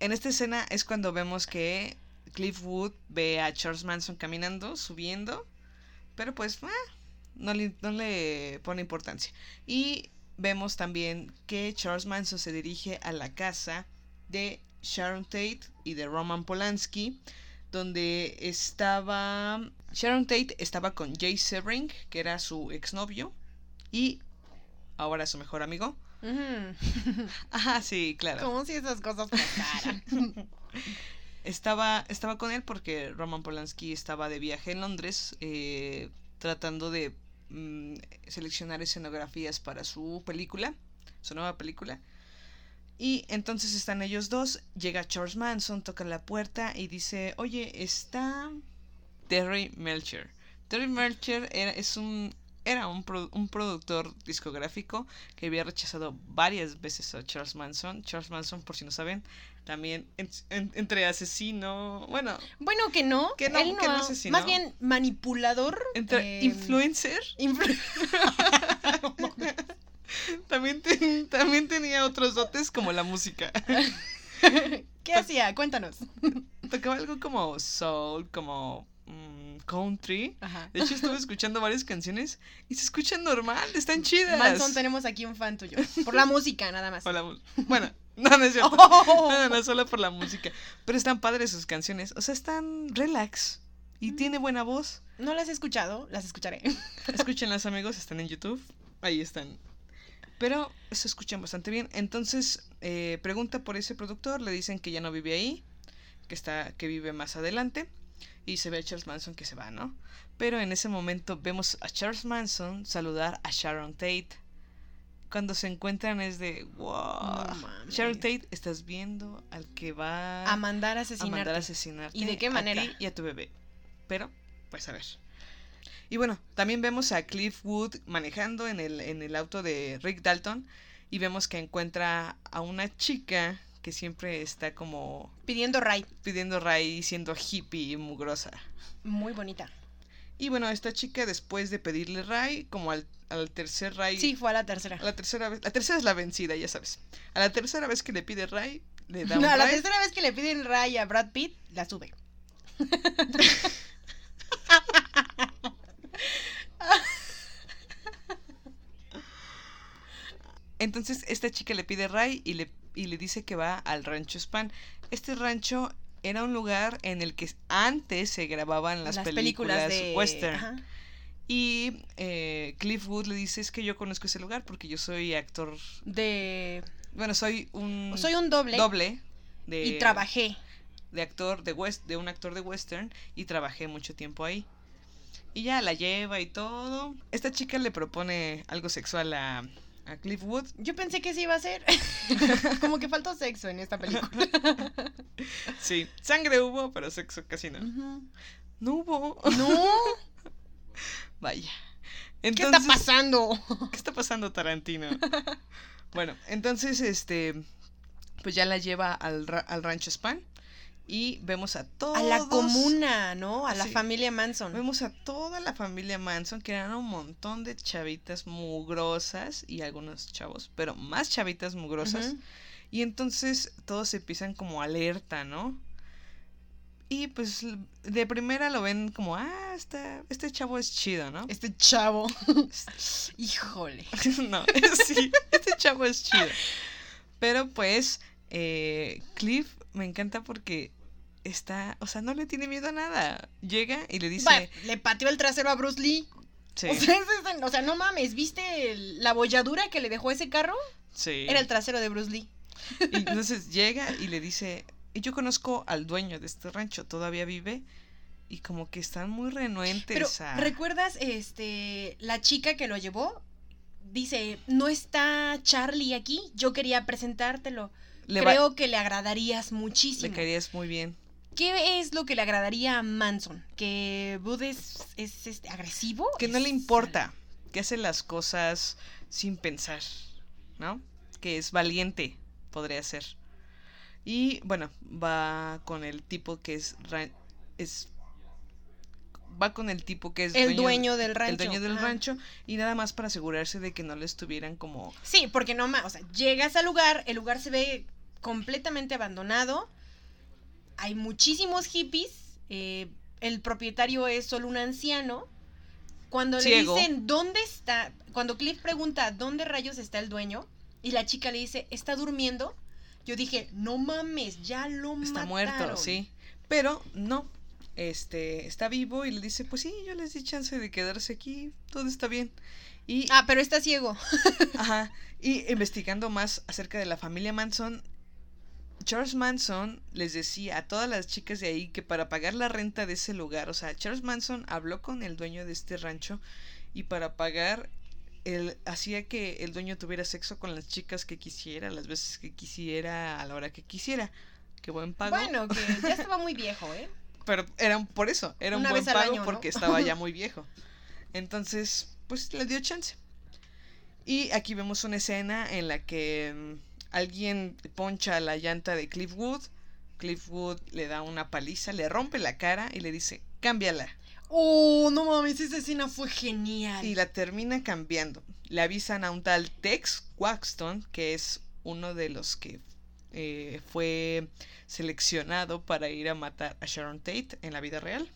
En esta escena es cuando vemos que Cliff Wood ve a Charles Manson caminando, subiendo, pero pues ah, no, le, no le pone importancia. Y vemos también que Charles Manson se dirige a la casa de Sharon Tate y de Roman Polanski, donde estaba... Sharon Tate estaba con Jay Sebring, que era su exnovio, y ahora su mejor amigo. Ujú. Ajá, sí, claro. como si esas cosas pasaran. Estaba, estaba con él porque Roman Polanski estaba de viaje en Londres eh, tratando de mm, seleccionar escenografías para su película, su nueva película. Y entonces están ellos dos, llega Charles Manson, toca la puerta y dice, oye, está Terry Melcher. Terry Melcher era, es un, era un, un productor discográfico que había rechazado varias veces a Charles Manson. Charles Manson, por si no saben, también en- en- entre asesino, bueno, bueno, que no. Que no, él que no asesinó. Más bien manipulador. entre eh, influencer, influ- también, ten- también tenía otros dotes como la música. ¿Qué hacía? Cuéntanos. Tocaba algo como soul, como mm, country. Ajá. De hecho, estuve escuchando varias canciones y se escuchan normal, están chidas. Manson, tenemos aquí un fan tuyo. Por la música, nada más. La Bueno, no, no es cierto. Oh. No, no, solo por la música. Pero están padres sus canciones. O sea, están relax. Mm. Y tiene buena voz. No las he escuchado, las escucharé. Escúchenlas, amigos. Están en YouTube. Ahí están. Pero se escuchan bastante bien. Entonces, eh, pregunta por ese productor. Le dicen que ya no vive ahí. Que, está, que vive más adelante. Y se ve a Charles Manson que se va, ¿no? Pero en ese momento vemos a Charles Manson saludar a Sharon Tate. Cuando se encuentran es de wow. No. Sharon Tate, estás viendo al que va A mandar a a asesinar. mandar a asesinarte. ¿Y de qué a manera? ti y a tu bebé. Pero, pues a ver. Y bueno, también vemos a Cliff Wood manejando en el, en el auto de Rick Dalton. Y vemos que encuentra a una chica que siempre está como Pidiendo Ray. pidiendo ray siendo hippie y mugrosa. Muy bonita. Y bueno, esta chica después de pedirle ray, como al, al tercer ray... Sí, fue a la tercera. A la tercera vez... La tercera es la vencida, ya sabes. A la tercera vez que le pide ray, le da un No, la ray. tercera vez que le piden Ray a Brad Pitt, la sube. Entonces esta chica le pide Ray y le, y le dice que va al rancho Span. Este rancho era un lugar en el que antes se grababan las, películas, de western. Ajá. Y eh, Cliff Wood le dice, es que yo conozco ese lugar porque yo soy actor, De bueno, soy un soy un doble, doble de, y trabajé. de actor de west, de un actor de western y trabajé mucho tiempo ahí. Y ya la lleva y todo. Esta chica le propone algo sexual a, a Cliff Wood. Yo pensé que sí iba a ser. como que faltó sexo en esta película. Sí, sangre hubo, pero sexo casi no. No hubo. No, Vaya. ¿qué Entonces, está pasando? ¿Qué está pasando, Tarantino? bueno, entonces, este, pues ya la lleva al, ra- al rancho Span y vemos a todos. A la comuna, ¿no? A la Sí. familia Manson. Vemos a toda la familia Manson, que eran un montón de chavitas mugrosas y algunos chavos, pero más chavitas mugrosas. Y entonces todos se empiezan como alerta, ¿no? Y pues de primera lo ven como, ah, este, este chavo es chido, ¿no? Este chavo. Híjole. no, sí, este chavo es chido. Pero pues, eh, Cliff me encanta porque está, o sea, no le tiene miedo a nada. Llega y le dice, le pateó el trasero a Bruce Lee. sí, O, sea, o no mames, ¿viste el- la bolladura que le dejó ese carro? sí. Era el trasero de Bruce Lee. Y entonces llega y le dice, y yo conozco al dueño de este rancho, todavía vive. Y como que están muy renuentes Pero, a... ¿recuerdas este la chica que lo llevó? Dice, no está Charlie aquí, yo quería presentártelo. Le va- Creo que le agradarías muchísimo. le caerías muy bien. ¿Qué es lo que le agradaría a Manson? ¿Que Bud es, es, este, agresivo? Que no le importa, que hace las cosas sin pensar, ¿no? Que es valiente, podría ser. Y bueno, va con el tipo que es... va con el tipo que es El dueño del el rancho. dueño del ajá. rancho y nada más para asegurarse de que no le estuvieran como Sí, porque no más, o sea, llegas al lugar, el lugar se ve completamente abandonado, hay muchísimos hippies, eh, el propietario es solo un anciano. Cuando Ciego. le dicen dónde está, cuando Cliff pregunta dónde rayos está el dueño y la chica le dice está durmiendo, yo dije no mames, ya lo está mataron. muerto, sí. Pero no, este, está vivo y le dice, pues sí, yo les di chance de quedarse aquí, todo está bien. Y, Ah, pero está ciego. ajá, y investigando más acerca de la familia Manson, Charles Manson les decía a todas las chicas de ahí que para pagar la renta de ese lugar, o sea, Charles Manson habló con el dueño de este rancho y para pagar el, hacía que el dueño tuviera sexo con las chicas que quisiera, las veces que quisiera, a la hora que quisiera. Qué buen pago. Bueno, que ya estaba muy viejo, ¿eh? Pero era por eso, era un buen pago año, ¿no? porque estaba ya muy viejo. Entonces, pues le dio chance. Y aquí vemos una escena en la que mm, alguien poncha la llanta de Cliff Wood. Cliff Wood le da una paliza, le rompe la cara y le dice, cámbiala. Oh, no mames, esa escena fue genial. Y la termina cambiando. Le avisan a un tal Tex Waxton, que es uno de los que eh, fue seleccionado para ir a matar a Sharon Tate en la vida real.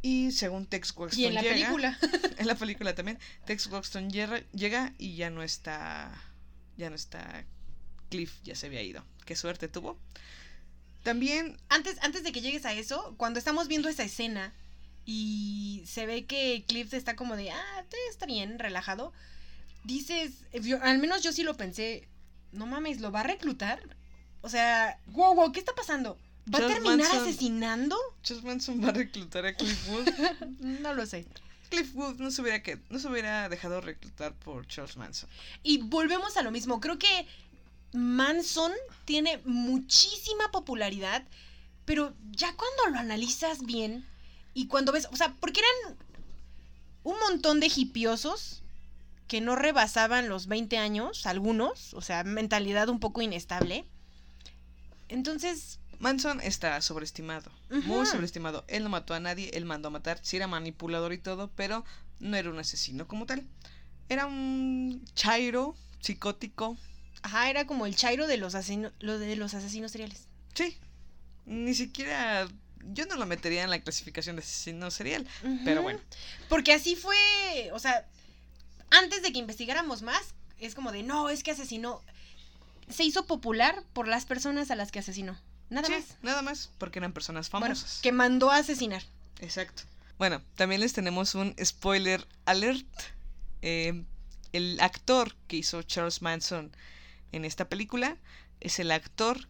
Y según Tex Waxton Y en la llega- película. en la película también, Tex Waxton llega, llega y ya no está, ya no está Cliff, ya se había ido. Qué suerte tuvo. También Antes, antes de que llegues a eso, cuando estamos viendo esa escena y se ve que Cliff está como de, ah, te- está bien, relajado, dices, yo- al menos yo sí lo pensé, no mames, ¿lo va a reclutar? O sea, wow, wow, ¿qué está pasando? ¿Va a terminar Manson- asesinando? Charles Manson va a reclutar a Cliff Wood. No lo sé. Cliff Wood no se hubiera, que, no hubiera dejado reclutar por Charles Manson. Y volvemos a lo mismo, creo que Manson tiene muchísima popularidad, pero ya cuando lo analizas bien y cuando ves, o sea, porque eran un montón de hipiosos que no rebasaban los 20 años, algunos, o sea, mentalidad un poco inestable. Entonces, Manson está sobreestimado, muy sobreestimado. Él no mató a nadie, él mandó a matar, sí era manipulador y todo, pero no era un asesino como tal. Era un chairo psicótico, ajá, era como el chairo de los, asesino- lo de los asesinos seriales. sí. Ni siquiera yo no lo metería en la clasificación de asesino serial, pero bueno. Porque así fue, o sea, antes de que investigáramos más, es como de, no, es que asesinó. Se hizo popular por las personas a las que asesinó. Nada Sí, más. nada más, porque eran personas Bueno, famosas. que mandó a asesinar. Exacto. Bueno, también les tenemos un spoiler alert. Eh, el actor que hizo Charles Manson en esta película es el actor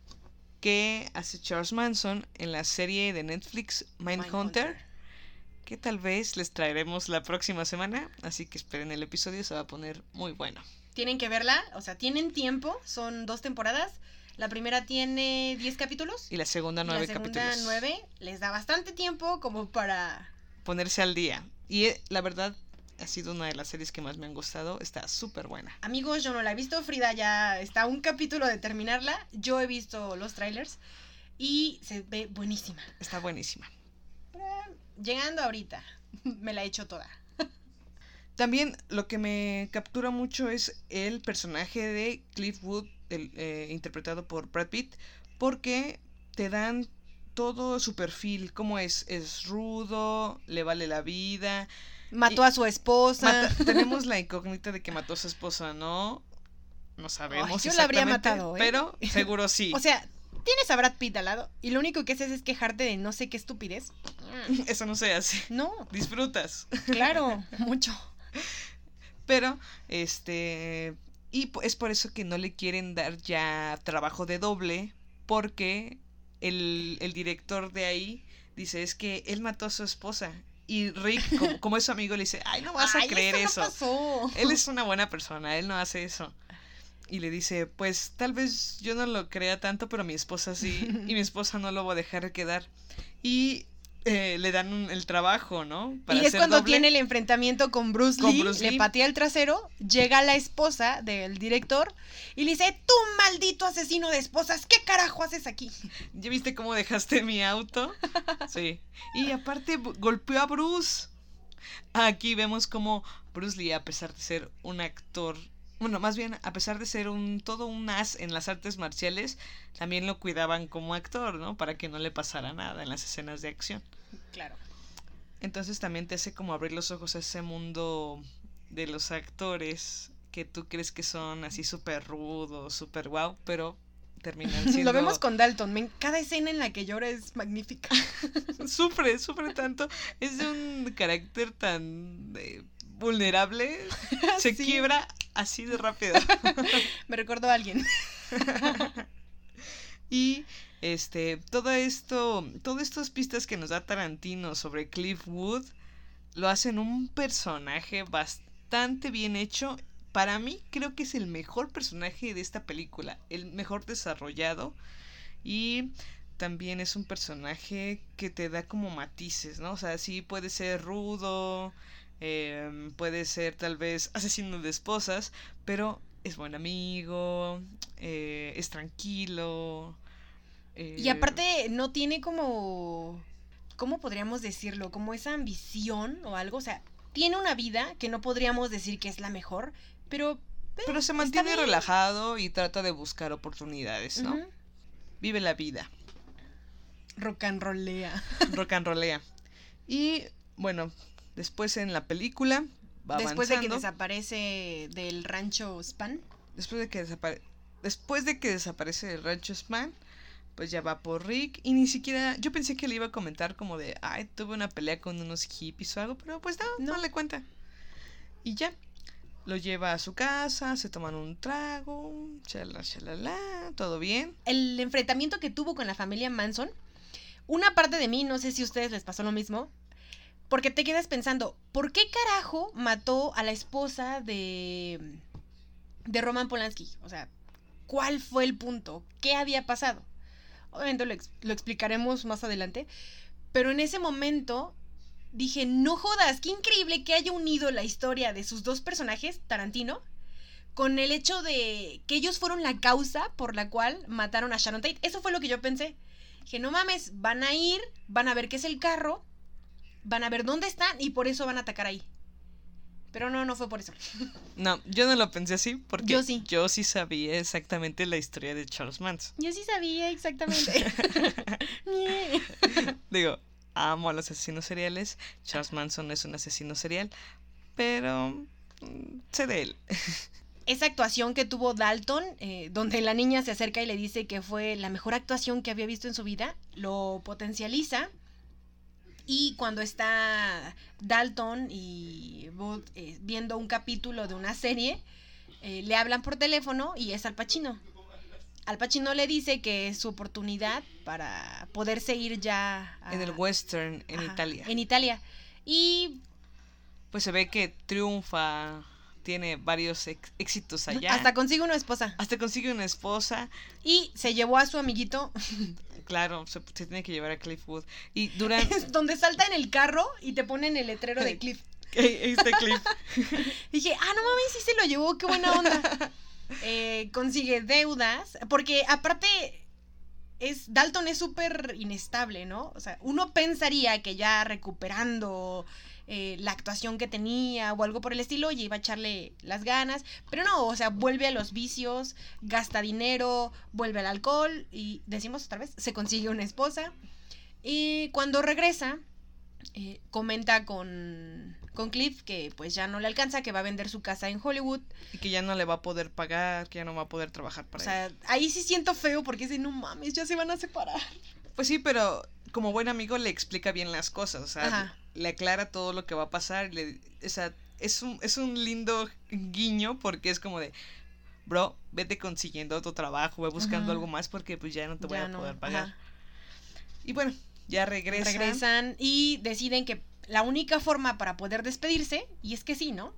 que hace Charles Manson en la serie de Netflix Mindhunter, que tal vez les traeremos la próxima semana, así que esperen el episodio, se va a poner muy bueno. Tienen que verla, o sea, tienen tiempo, son dos temporadas. La primera tiene 10 capítulos. Y la segunda y nueve la segunda capítulos. 9. Les da bastante tiempo como para... Ponerse al día. Y eh, la verdad, ha sido una de las series que más me han gustado. Está súper buena. Amigos, yo no la he visto. Frida ya está un capítulo de terminarla. Yo he visto los trailers y se ve buenísima. Está buenísima. Llegando ahorita, me la he hecho toda. También lo que me captura mucho es el personaje de Cliff Wood, el, eh, interpretado por Brad Pitt, porque te dan todo su perfil, cómo es, es rudo, le vale la vida. Mató Y- a su esposa. Mata- tenemos la incógnita de que mató a su esposa, ¿no? No sabemos. Ay, yo la habría matado, ¿eh? Pero seguro sí. O sea, tienes a Brad Pitt al lado y lo único que haces es quejarte de no sé qué estupidez. Eso no se hace. No, Disfrutas. claro, mucho. Pero, este. Y es por eso que no le quieren dar ya trabajo de doble. Porque el, el director de ahí dice: Es que él mató a su esposa. Y Rick, como, como es su amigo, le dice: Ay, no vas a Ay, creer eso. no eso. pasó. Él es una buena persona, él no hace eso. Y le dice, pues tal vez yo no lo crea tanto, pero mi esposa sí. Y mi esposa no lo va a dejar quedar. Y eh, le dan un- el trabajo, ¿no? y es cuando doble. tiene el enfrentamiento con Bruce Con Lee, Bruce le Lee. patea el trasero, llega la esposa del director y le dice, tú maldito asesino de esposas, ¿qué carajo haces aquí? ¿Ya viste cómo dejaste mi auto? Sí. Y aparte golpeó a Bruce. Aquí vemos como Bruce Lee, a pesar de ser un actor, bueno, más bien a pesar de ser un todo un as en las artes marciales, también lo cuidaban como actor, ¿no? Para que no le pasara nada en las escenas de acción. Claro. Entonces también te hace como abrir los ojos a ese mundo de los actores que tú crees que son así súper rudos, súper guau, pero terminan siendo... Lo vemos con Dalton, cada escena en la que llora es magnífica. Sufre, sufre tanto. Es de un carácter tan eh, vulnerable. Se Sí. quiebra así de rápido. Me recordó a alguien. Y este, todo esto, todas estas pistas que nos da Tarantino sobre Cliff Wood lo hacen un personaje bastante bien hecho. Para mí creo que es el mejor personaje de esta película, el mejor desarrollado y también es un personaje que te da como matices, ¿no? O sea, sí puede ser rudo, em, puede ser tal vez asesino de esposas, pero es buen amigo, eh, es tranquilo. Y eh, aparte no tiene como, ¿cómo podríamos decirlo? Como esa ambición o algo. O sea, tiene una vida que no podríamos decir que es la mejor, pero... Pero se mantiene relajado y trata de buscar oportunidades, ¿no? Vive la vida, Rock and rollea. rock and rollea. Y bueno, después en la película va Después de que desaparece del rancho Span. después de que desapare- después de que desaparece el rancho Span, pues ya va por Rick y ni siquiera yo pensé que le iba a comentar como de, ay, tuve una pelea con unos hippies o algo, pero pues no, no, No. le cuenta. Y ya lo lleva a su casa, se toman un trago, chala, chalala, todo bien. El enfrentamiento que tuvo con la familia Manson, una parte de mí, no sé si a ustedes les pasó lo mismo, porque te quedas pensando, ¿por qué carajo mató a la esposa de, de Roman Polanski? O sea, ¿cuál fue el punto? ¿Qué había pasado? Obviamente lo, lo explicaremos más adelante, pero en ese momento dije, no jodas, qué increíble que haya unido la historia de sus dos personajes, Tarantino, con el hecho de que ellos fueron la causa por la cual mataron a Sharon Tate. Eso fue lo que yo pensé. Dije, no mames, van a ir, van a ver qué es el carro, van a ver dónde están y por eso van a atacar ahí. Pero no, no fue por eso. No, yo no lo pensé así porque Yo sí. yo sí sabía exactamente la historia de Charles Manson. Yo sí sabía exactamente. Digo, amo a los asesinos seriales. Charles Manson es un asesino serial, pero mm, sé de él. Esa actuación que tuvo Dalton, eh, donde la niña se acerca y le dice que fue la mejor actuación que había visto en su vida, lo potencializa. Y cuando está Dalton y Booth eh, viendo un capítulo de una serie, eh, le hablan por teléfono y es Al Pacino. Al Pacino le dice que es su oportunidad para poderse ir ya a- En el western en ajá, Italia. En Italia. Y Pues se ve que triunfa tiene varios ex- éxitos allá. Hasta consigue una esposa. Hasta consigue una esposa. Y se llevó a su amiguito, Claro, se, se tiene que llevar a Cliffwood. Y duran. donde salta en el carro y te ponen el letrero de Cliff. este Cliff. Dije, ah, no mames, sí se lo llevó, qué buena onda. Eh, consigue deudas, porque aparte es Dalton es súper inestable, ¿no? O sea, uno pensaría que ya recuperando eh, la actuación que tenía o algo por el estilo, ya iba a echarle las ganas, pero no, o sea, vuelve a los vicios, gasta dinero, vuelve al alcohol y decimos otra vez, se consigue una esposa. Y cuando regresa, eh, comenta con, con Cliff que pues ya no le alcanza, que va a vender su casa en Hollywood. Y que ya no le va a poder pagar, que ya no va a poder trabajar O para sea, él. ahí sí siento feo porque dice, no mames, ya se van a separar. Pues sí, pero como buen amigo le explica bien las cosas. O sea, Ajá. Le aclara todo lo que va a pasar. Le, o sea, es un, es un lindo guiño porque es como de. Bro, vete consiguiendo otro trabajo, ve buscando Ajá. algo más porque pues ya no te voy Ya a no, poder pagar. ajá. Y bueno, ya regresa. Regresan y deciden que la única forma para poder despedirse, y es que sí, ¿no?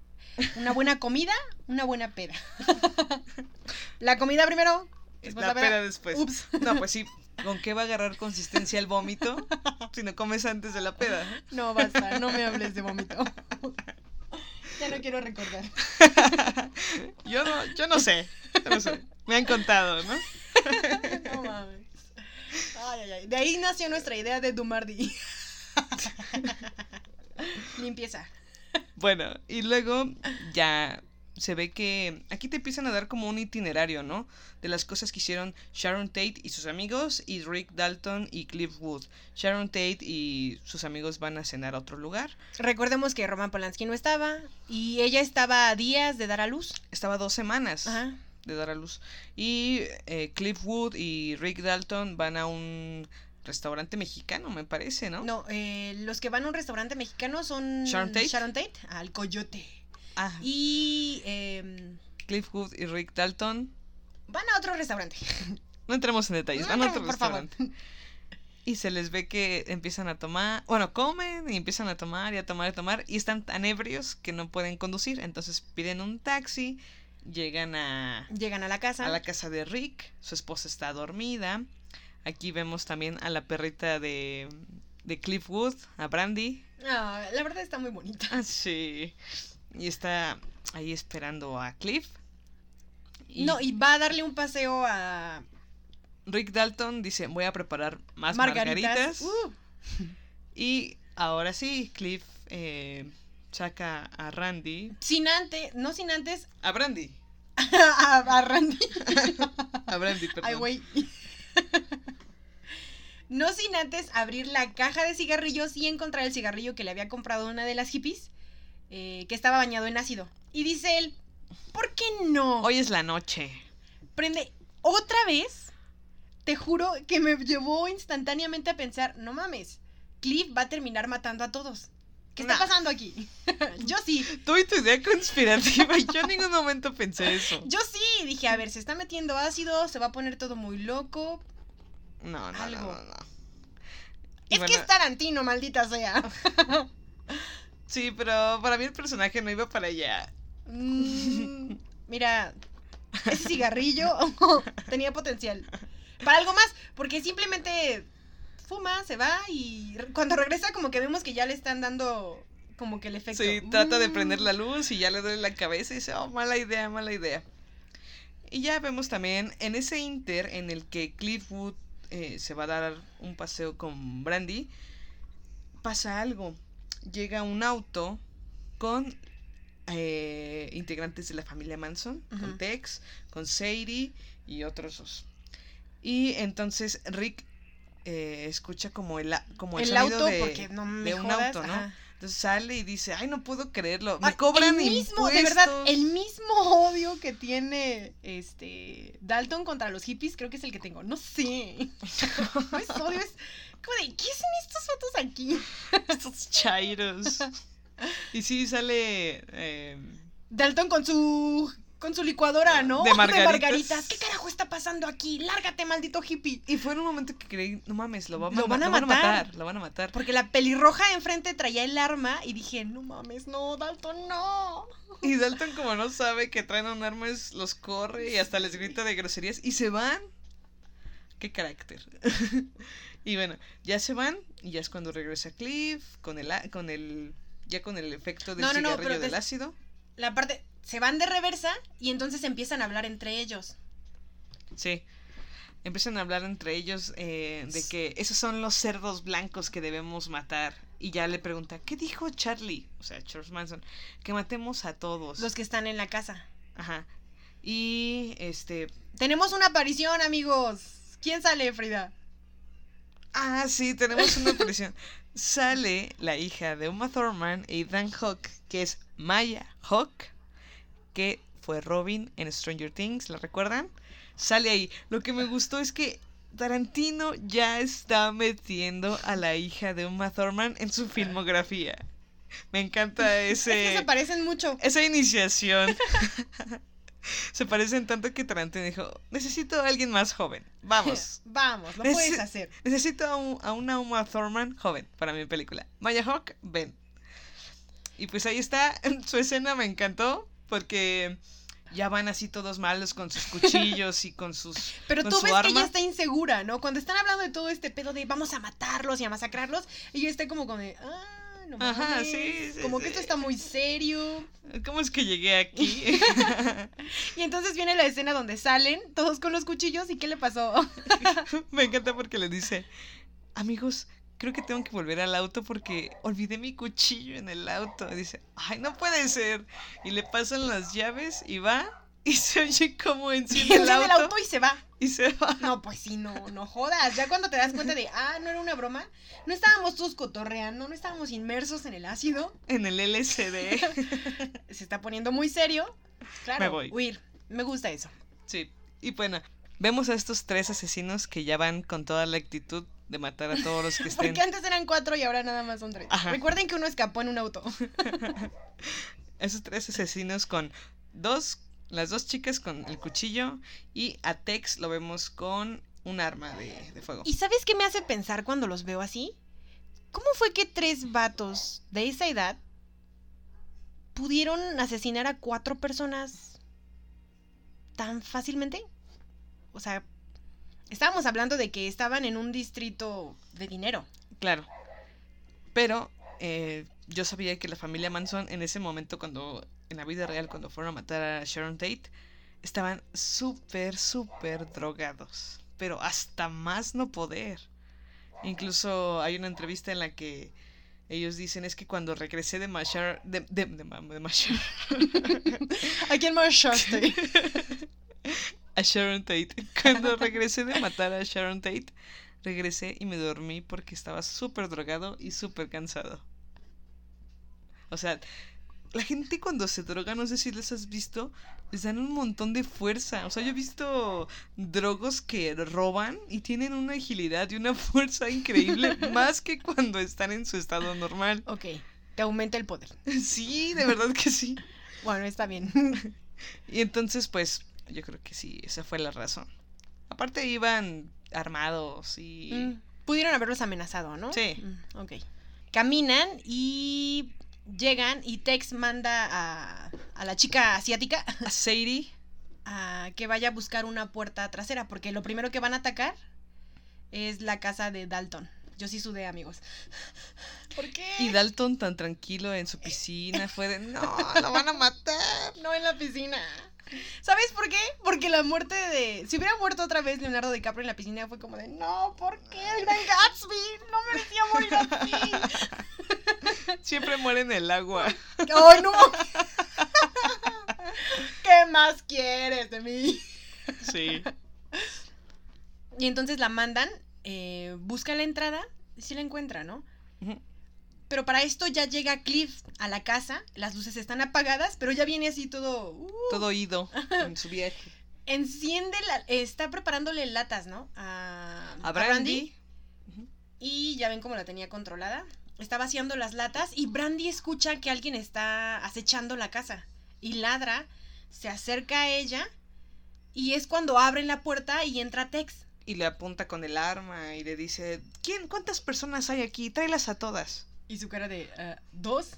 Una buena comida, una buena peda. la comida primero, después la la peda peda. después. Ups. No, pues sí. ¿Con qué va a agarrar consistencia el vómito si no comes antes de la peda? No, basta, no me hables de vómito. ya no quiero recordar. yo no, yo no sé. yo no sé. Me han contado, ¿no? No mames. Ay, ay, ay. De ahí nació nuestra idea de Dumardi. Limpieza. Bueno, y luego ya se ve que aquí te empiezan a dar como un itinerario, ¿no? De las cosas que hicieron Sharon Tate y sus amigos y Rick Dalton y Cliff Wood. Sharon Tate y sus amigos van a cenar a otro lugar. Recordemos que Roman Polanski no estaba y ella estaba a días de dar a luz. Estaba dos semanas Ajá. de dar a luz. Y eh, Cliff Wood y Rick Dalton van a un restaurante mexicano, me parece, ¿no? No, eh, los que van a un restaurante mexicano son Sharon Tate. al Coyote. Y em, Cliff Wood y Rick Dalton. van a otro restaurante. No entremos en detalles, No van a otro favor. restaurante. Y se les ve que empiezan a tomar, bueno, comen y empiezan a tomar y a tomar y a tomar y están tan ebrios que no pueden conducir. Entonces piden un taxi, llegan a, Llegan a la casa. a la casa de Rick, su esposa está dormida. Aquí vemos también a la perrita de, de Cliff Wood, a Brandy. Ah, la verdad está muy bonita. Ah, sí. Y está ahí esperando a Cliff. Y No, y va a darle un paseo a Rick Dalton dice, voy a preparar más margaritas. Margaritas. Uh, Y ahora sí, Cliff eh, saca a Randy. sin antes, no sin antes, A Brandy. a, a Randy. A Brandy, perdón. Ay, güey. No sin antes abrir la caja de cigarrillos y encontrar el cigarrillo que le había comprado una de las hippies, eh, que estaba bañado en ácido. Y dice él, ¿por qué no? Hoy es la noche. Prende otra vez. Te juro que me llevó instantáneamente a pensar, no mames, Cliff va a terminar matando a todos. ¿Qué está No. pasando aquí? Yo sí, Tuve tu idea conspirativa y yo en ningún momento pensé eso. yo sí. Dije, a ver, se está metiendo ácido, se va a poner todo muy loco. No, no, Algo. no, no, no. Y Es que es Tarantino, maldita sea. Sí, pero para mí el personaje no iba para allá. Mm, mira, ese cigarrillo tenía potencial. Para algo más, porque simplemente fuma, se va y cuando regresa como que vemos que ya le están dando como que el efecto. Sí, trata de Mm. prender la luz y ya le duele la cabeza y dice, oh, mala idea, mala idea. Y ya vemos también en ese inter en el que Cliffwood eh, se va a dar un paseo con Brandy, pasa algo. Llega un auto con eh, integrantes de la familia Manson, con Tex, con Sadie y otros dos. Y entonces Rick eh, escucha como el, como el, el sonido auto, de, porque no de un jodas, auto, ¿no? ajá. Entonces sale y dice, ay, no puedo creerlo, me Ay, cobran el mismo, de verdad, el mismo odio que tiene este Dalton contra los hippies, creo que es el que tengo. No sé. No es odio, es como de, ¿qué hacen estos fotos aquí? Estos chairos. y sí, sale... eh, Dalton con su con su licuadora, ¿no? De margaritas. ¿Qué carajo está pasando aquí? Lárgate, maldito hippie. Y fue en un momento que creí, no mames, lo, va van a lo van a matar. matar. Lo van a matar. Porque la pelirroja enfrente traía el arma y dije, no mames, no, Dalton, no. Y Dalton, como no sabe que traen un arma, los corre y hasta les grita de groserías y se van. Qué carácter. y bueno, ya se van y ya es cuando regresa Cliff con el, con el ya con el efecto del No, cigarrillo del ácido. La parte, se van de reversa y entonces empiezan a hablar entre ellos. Sí. Empiezan a hablar entre ellos eh, de que esos son los cerdos blancos que debemos matar. Y ya le pregunta, ¿qué dijo Charlie? O sea, Charles Manson. Que matemos a todos. Los que están en la casa. Ajá. Y este. Tenemos una aparición, amigos. ¿Quién sale, Frida? Ah, sí, tenemos una aparición. Sale la hija de Uma Thurman y Dan Hawk, que es Maya Hawk, que fue Robin en Stranger Things, ¿la recuerdan? Sale ahí. Lo que me gustó es que Tarantino ya está metiendo a la hija de Uma Thurman en su filmografía. Me encanta Es que ese se parecen mucho. esa iniciación. se parecen tanto que Tarantino dijo, necesito a alguien más joven. Vamos. Vamos, lo puedes hacer. Necesito a, un- a una Uma Thurman joven para mi película. Maya Hawk, ven. Y pues ahí está. Su escena me encantó porque ya van así todos malos con sus cuchillos y con sus. Pero con tú su ves que ella está insegura, ¿no? Cuando están hablando de todo este pedo de vamos a matarlos y a masacrarlos, ella está como con de, ah, no mames. Ajá, sí, sí, Como que esto está muy serio. ¿Cómo es que llegué aquí? Y entonces viene la escena donde salen todos con los cuchillos y ¿qué le pasó? me encanta porque le dice: Amigos, creo que tengo que volver al auto porque olvidé mi cuchillo en el auto. Y dice: Ay, no puede ser. Y le pasan las llaves y va. Y se oye como Y enciende el enciende el auto. auto y se va. Y se va. No, pues sí, no, no jodas. Ya cuando te das cuenta de, ah, no era una broma, no estábamos todos cotorreando, no estábamos inmersos en el ácido, En el LCD. se está poniendo muy serio. Claro, Me voy. huir. Me gusta eso. Sí. Y bueno, vemos a estos tres asesinos que ya van con toda la actitud de matar a todos los que estén. Porque antes eran cuatro y ahora nada más son tres. Ajá. Recuerden que uno escapó en un auto. Esos tres asesinos con dos, las dos chicas con el cuchillo y a Tex lo vemos con un arma de, de fuego. ¿Y sabes qué me hace pensar cuando los veo así? ¿Cómo fue que tres vatos de esa edad pudieron asesinar a cuatro personas tan fácilmente? O sea, estábamos hablando de que estaban en un distrito de dinero. Claro. Pero eh, yo sabía que la familia Manson en ese momento, cuando en la vida real, cuando fueron a matar a Sharon Tate, estaban súper, súper drogados. Pero hasta más no poder. Incluso hay una entrevista en la que ellos dicen es que cuando regresé de Mashar... De, de, de, de Mashar... ¿A quién shoste? a Sharon Tate. Cuando regresé de matar a Sharon Tate, regresé y me dormí porque estaba súper drogado y súper cansado. O sea, la gente cuando se droga, no sé si les has visto, les dan un montón de fuerza. O sea, yo he visto drogos que roban y tienen una agilidad y una fuerza increíble, más que cuando están en su estado normal. Ok, te aumenta el poder. Sí, de verdad que sí. Bueno, está bien. Y entonces, pues, yo creo que sí, esa fue la razón. Aparte iban armados y... Mm, Pudieron haberlos amenazado, ¿no? Sí. Mm, ok. Caminan y llegan y Tex manda a, a la chica asiática A Sadie. a que vaya a buscar una puerta trasera, porque lo primero que van a atacar es la casa de Dalton. Yo sí sudé, amigos. ¿Por qué? Y Dalton tan tranquilo en su piscina fue de, no, lo van a matar. No en la piscina. ¿Sabes por qué? Porque la muerte de... Si hubiera muerto otra vez Leonardo DiCaprio en la piscina fue como de... No, ¿por qué? El gran Gatsby no merecía morir así. Siempre muere en el agua. ¡Ay, no! ¿Qué más quieres de mí? Sí. Y entonces la mandan, eh, busca la entrada y sí la encuentra, ¿no? Pero para esto ya llega Cliff a la casa, las luces están apagadas, pero ya viene así todo... uh, Todo ido en su viaje. enciende, la, está preparándole latas, ¿no? A, A Brandy. Y ya ven cómo la tenía controlada. Está vaciando las latas y Brandy escucha que alguien está acechando la casa. Y ladra se acerca a ella y es cuando abren la puerta y entra Tex. Y le apunta con el arma y le dice, ¿quién? ¿Cuántas personas hay aquí? Tráelas a todas. Y su cara de, "Ah, ¿dos?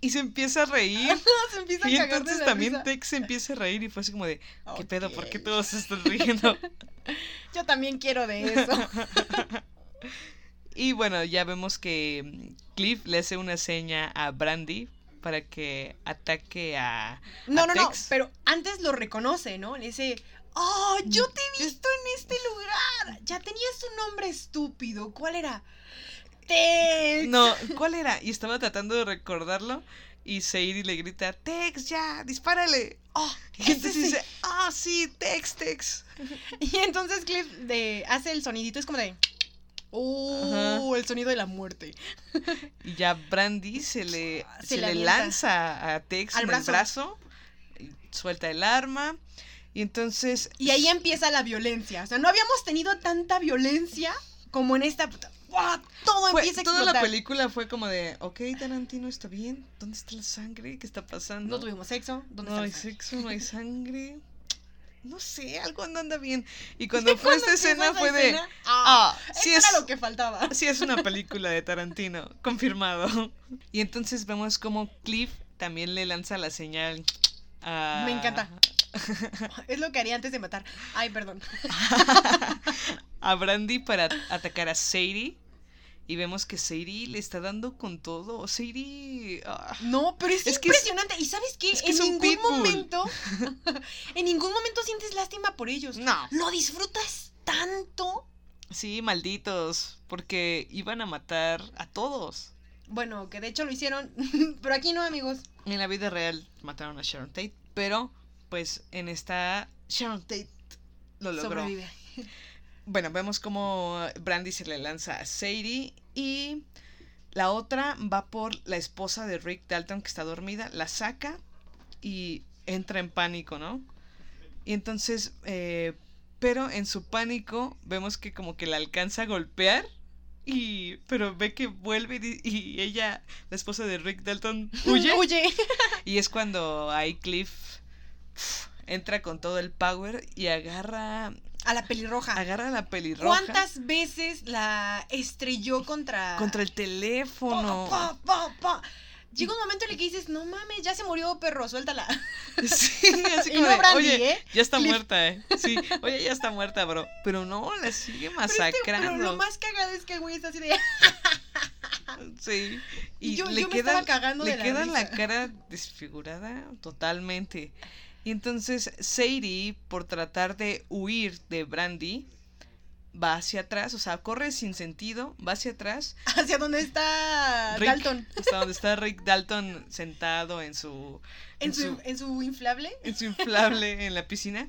Y se empieza a reír. se empieza a y de entonces la también risa. Tex se empieza a reír y fue así como de, ¿qué pedo? ¿Por qué todos se están riendo? Yo también quiero de eso. Y bueno, ya vemos que Cliff le hace una seña a Brandy para que ataque a... No, a no, no, pero antes lo reconoce, ¿no? Le dice, oh, yo te he visto en este lugar. Ya tenías un nombre estúpido. ¿Cuál era? Tex. No, ¿cuál era? Y estaba tratando de recordarlo y Seiri le grita, Tex, ya, dispárale. Oh, Y es entonces dice, ah, sí, Tex, Tex. Y entonces Cliff de, hace el sonidito, es como de, oh, el sonido de la muerte. Y ya Brandy se le, Se se le lanza a Tex Al en brazo. el brazo, y suelta el arma. Y entonces... Y ahí empieza la violencia. O sea, no habíamos tenido tanta violencia como en esta. ¡Buah! Todo Fue- empieza a toda la explotar. película fue como de, ok, Tarantino está bien, ¿dónde está la sangre? ¿Qué está pasando? No tuvimos sexo. ¿Dónde No está hay sangre? sexo, no hay sangre. No sé, algo no anda bien. Y cuando fue esta escena fue de, ah, ah, sí es, era lo que faltaba. sí es una película de Tarantino, confirmado. Y entonces vemos como Cliff también le lanza la señal a... Me encanta. Es lo que haría antes de matar. Ay, perdón. a Brandy para atacar a Sadie. Y vemos que Sadie le está dando con todo. Sadie... ah, No, pero es, Es que es- impresionante. ¿Y sabes qué? es que en ningún momento. en ningún momento sientes lástima por ellos. no. Lo disfrutas tanto. Sí, malditos. Porque iban a matar a todos. Bueno, que de hecho lo hicieron. pero aquí no, amigos. En la vida real mataron a Sharon Tate, pero pues en esta Sharon Tate lo logró. Sobrevive. Bueno, vemos como Brandy se le lanza a Sadie y la otra va por la esposa de Rick Dalton que está dormida, la saca y entra en pánico, ¿no? Y entonces, eh, pero en su pánico vemos que como que la alcanza a golpear y pero ve que vuelve y, ella, la esposa de Rick Dalton, huye. Huye. Y es cuando ahí Cliff entra con todo el power y agarra A la pelirroja. agarra la pelirroja ¿Cuántas veces la estrelló contra. contra el teléfono. pa, pa, pa. Llega un momento en el que dices, no mames, ya se murió, perro, suéltala. Sí, así Y como no de, Brandy, oye, ¿eh? ya está Cliff. muerta, eh. Sí, oye, ya está muerta, bro. Pero no, la sigue Pero, este- masacrando. pero lo más cagado es que el güey está así de. Sí. Y Y yo- le yo me queda, estaba cagando le de la queda la risa. cara desfigurada totalmente. Y entonces Sadie, por tratar de huir de Brandy, va hacia atrás, o sea, corre sin sentido, va hacia atrás hacia donde está Rick, Dalton. Hasta donde está Rick Dalton sentado en su En su, en su inflable. en su inflable en la piscina.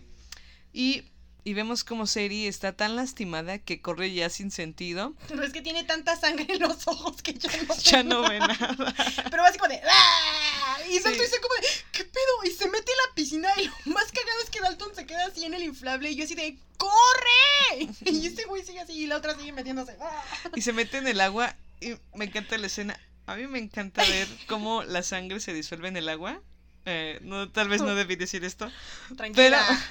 Y, y vemos como Sadie está tan lastimada que corre ya sin sentido. Pero es que tiene tanta sangre en los ojos que ya no. Ya no ve nada. Pero va así como de. ¡Ah! Y Dalton Sí. dice como de. ¿Qué pedo? Y se mete en la piscina. Y lo más cagado es que Dalton se queda así en el inflable. Y yo así de. ¡Corre! Y este güey sigue así. Y la otra sigue metiéndose. ¡Ah! Y se mete en el agua. Y me encanta la escena. A mí me encanta ver cómo la sangre se disuelve en el agua. Eh, no, tal vez no debí decir esto. Pero, Tranquila.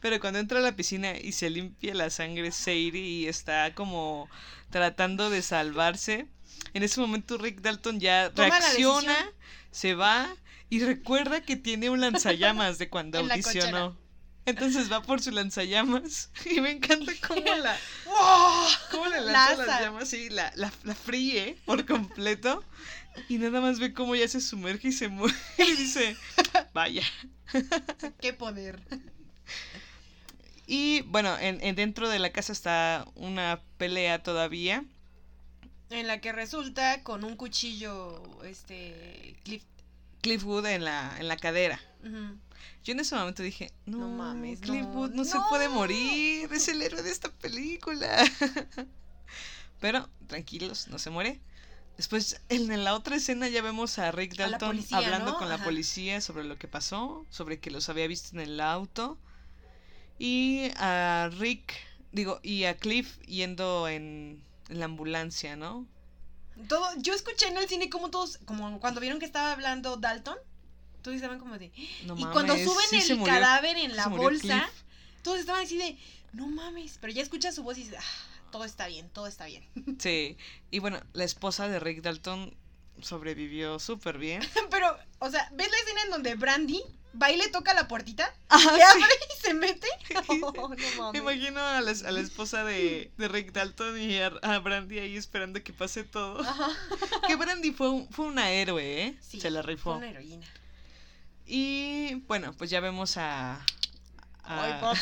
pero cuando entra a la piscina y se limpia la sangre Sadie y está como tratando de salvarse, en ese momento Rick Dalton ya Toma reacciona, se va y recuerda que tiene un lanzallamas de cuando audicionó. Entonces va por su lanzallamas y me encanta cómo la, ¡Wow! cómo le La lanza las llamas y la, la, la fríe por completo y nada más ve cómo ya se sumerge y se muere y dice, vaya. ¡Qué poder! Y bueno, en, en dentro de la casa está una pelea todavía. En la que resulta con un cuchillo. Este. Cliff. Cliffwood en la, en la cadera. Yo en ese momento dije, no, No mames, no, Cliffwood no, se puede morir, es el héroe de esta película. Pero, tranquilos, no se muere. Después, en, la otra escena ya vemos a Rick A Dalton policía, hablando ¿no? con la policía sobre lo que pasó, sobre que los había visto en el auto. Y a Rick, digo, y a Cliff yendo en, en la ambulancia, ¿no? Todo, yo escuché en el cine como todos, como cuando vieron que estaba hablando Dalton, todos estaban como de... No y cuando suben sí el murió- cadáver en la bolsa, Cliff. todos estaban así de, no mames, pero ya escuchas su voz y dices, ah, todo está bien, todo está bien. Sí. Y bueno, la esposa de Rick Dalton sobrevivió súper bien. pero, o sea, ¿ves la escena en donde Brandy va y le toca la puertita? Ah, le abre y se mete. Oh, no Me imagino a la, a la esposa de, de Rick Dalton y a, a Brandy ahí esperando que pase todo. Ajá. Que Brandy fue, un- fue una héroe, ¿eh? Sí, Se la Fue rifó. una heroína. Y bueno, pues ya vemos a. a- Ay.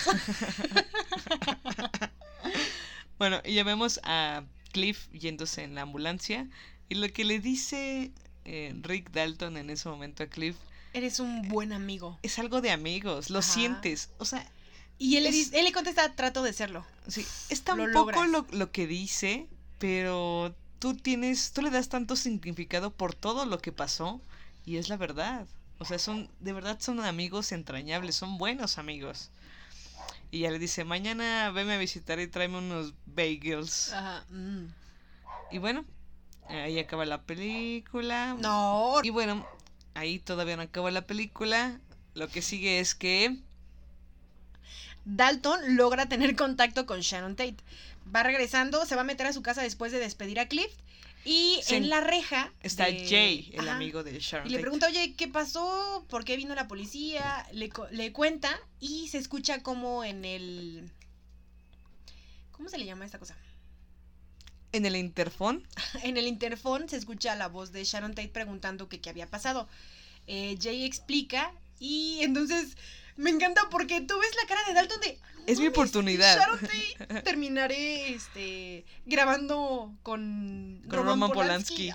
Bueno, y ya vemos a Cliff yéndose en la ambulancia. Y lo que le dice eh, Rick Dalton en ese momento a Cliff Eres un buen amigo. es algo de amigos, lo Ajá. sientes. O sea, Y él, le dice- él le contesta, trato de serlo. sí, es tan Lo poco lo, lo que dice, pero tú tienes, tú le das tanto significado por todo lo que pasó. Y es la verdad. O sea, son, de verdad son amigos entrañables, son buenos amigos. Y ya le dice, mañana veme a visitar y tráeme unos bagels. Ajá. mm. Y bueno, ahí acaba la película. No. Y bueno, ahí todavía no acaba la película. Lo que sigue es que... Dalton logra tener contacto con Sharon Tate. Va regresando, se va a meter a su casa después de despedir a Cliff. Y Sí. en la reja. Está de- Jay, el Ajá. amigo de Sharon Y le Tate. pregunta, oye, ¿qué pasó? ¿Por qué vino la policía? Le, le cuenta y se escucha como en el... ¿Cómo se le llama esta cosa? En el interfón. En el interfón se escucha la voz de Sharon Tate preguntando que qué había pasado. Eh, Jay explica y entonces me encanta porque tú ves la cara de Dalton de... "No Es mi oportunidad". Tate terminaré este, grabando con, Con Roman Polanski.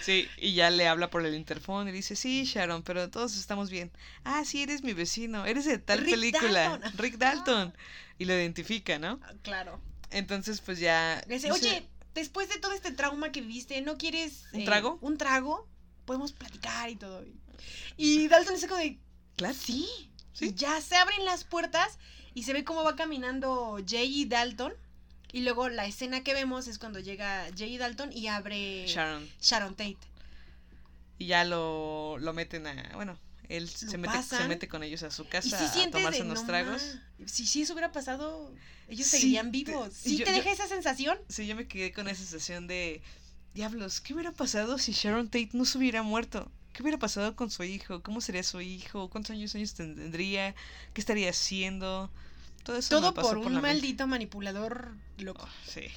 Sí, y ya le habla por el interfón y dice, sí, Sharon, pero todos estamos bien. Ah, sí, eres mi vecino, eres de tal Rick película, Dalton. Rick Dalton. Y lo identifica, ¿no? Ah, Claro. Entonces, pues ya... Le dice, no sé, oye, después de todo este trauma que viviste, ¿no quieres... ¿Un eh, trago? Un trago. Podemos platicar y todo. Y Dalton como de, claro, sí. Sí. Ya se abren las puertas y se ve cómo va caminando Jay y Dalton. Y luego la escena que vemos es cuando llega Jay y Dalton y abre Sharon. Sharon Tate. Y ya lo, lo meten a... Bueno, él se mete, se mete con ellos a su casa sí a tomarse de, unos "No tragos. ma, Si, si eso hubiera pasado, ellos Sí, seguirían vivos. ¿Sí yo- te yo- deja esa sensación? Sí, yo me quedé con esa sensación de... Diablos, ¿qué hubiera pasado si Sharon Tate no se hubiera muerto? ¿Qué hubiera pasado con su hijo? ¿Cómo sería su hijo? ¿Cuántos años, años tendría? ¿Qué estaría haciendo? Todo eso Todo por un mente. maldito manipulador loco. Oh, sí.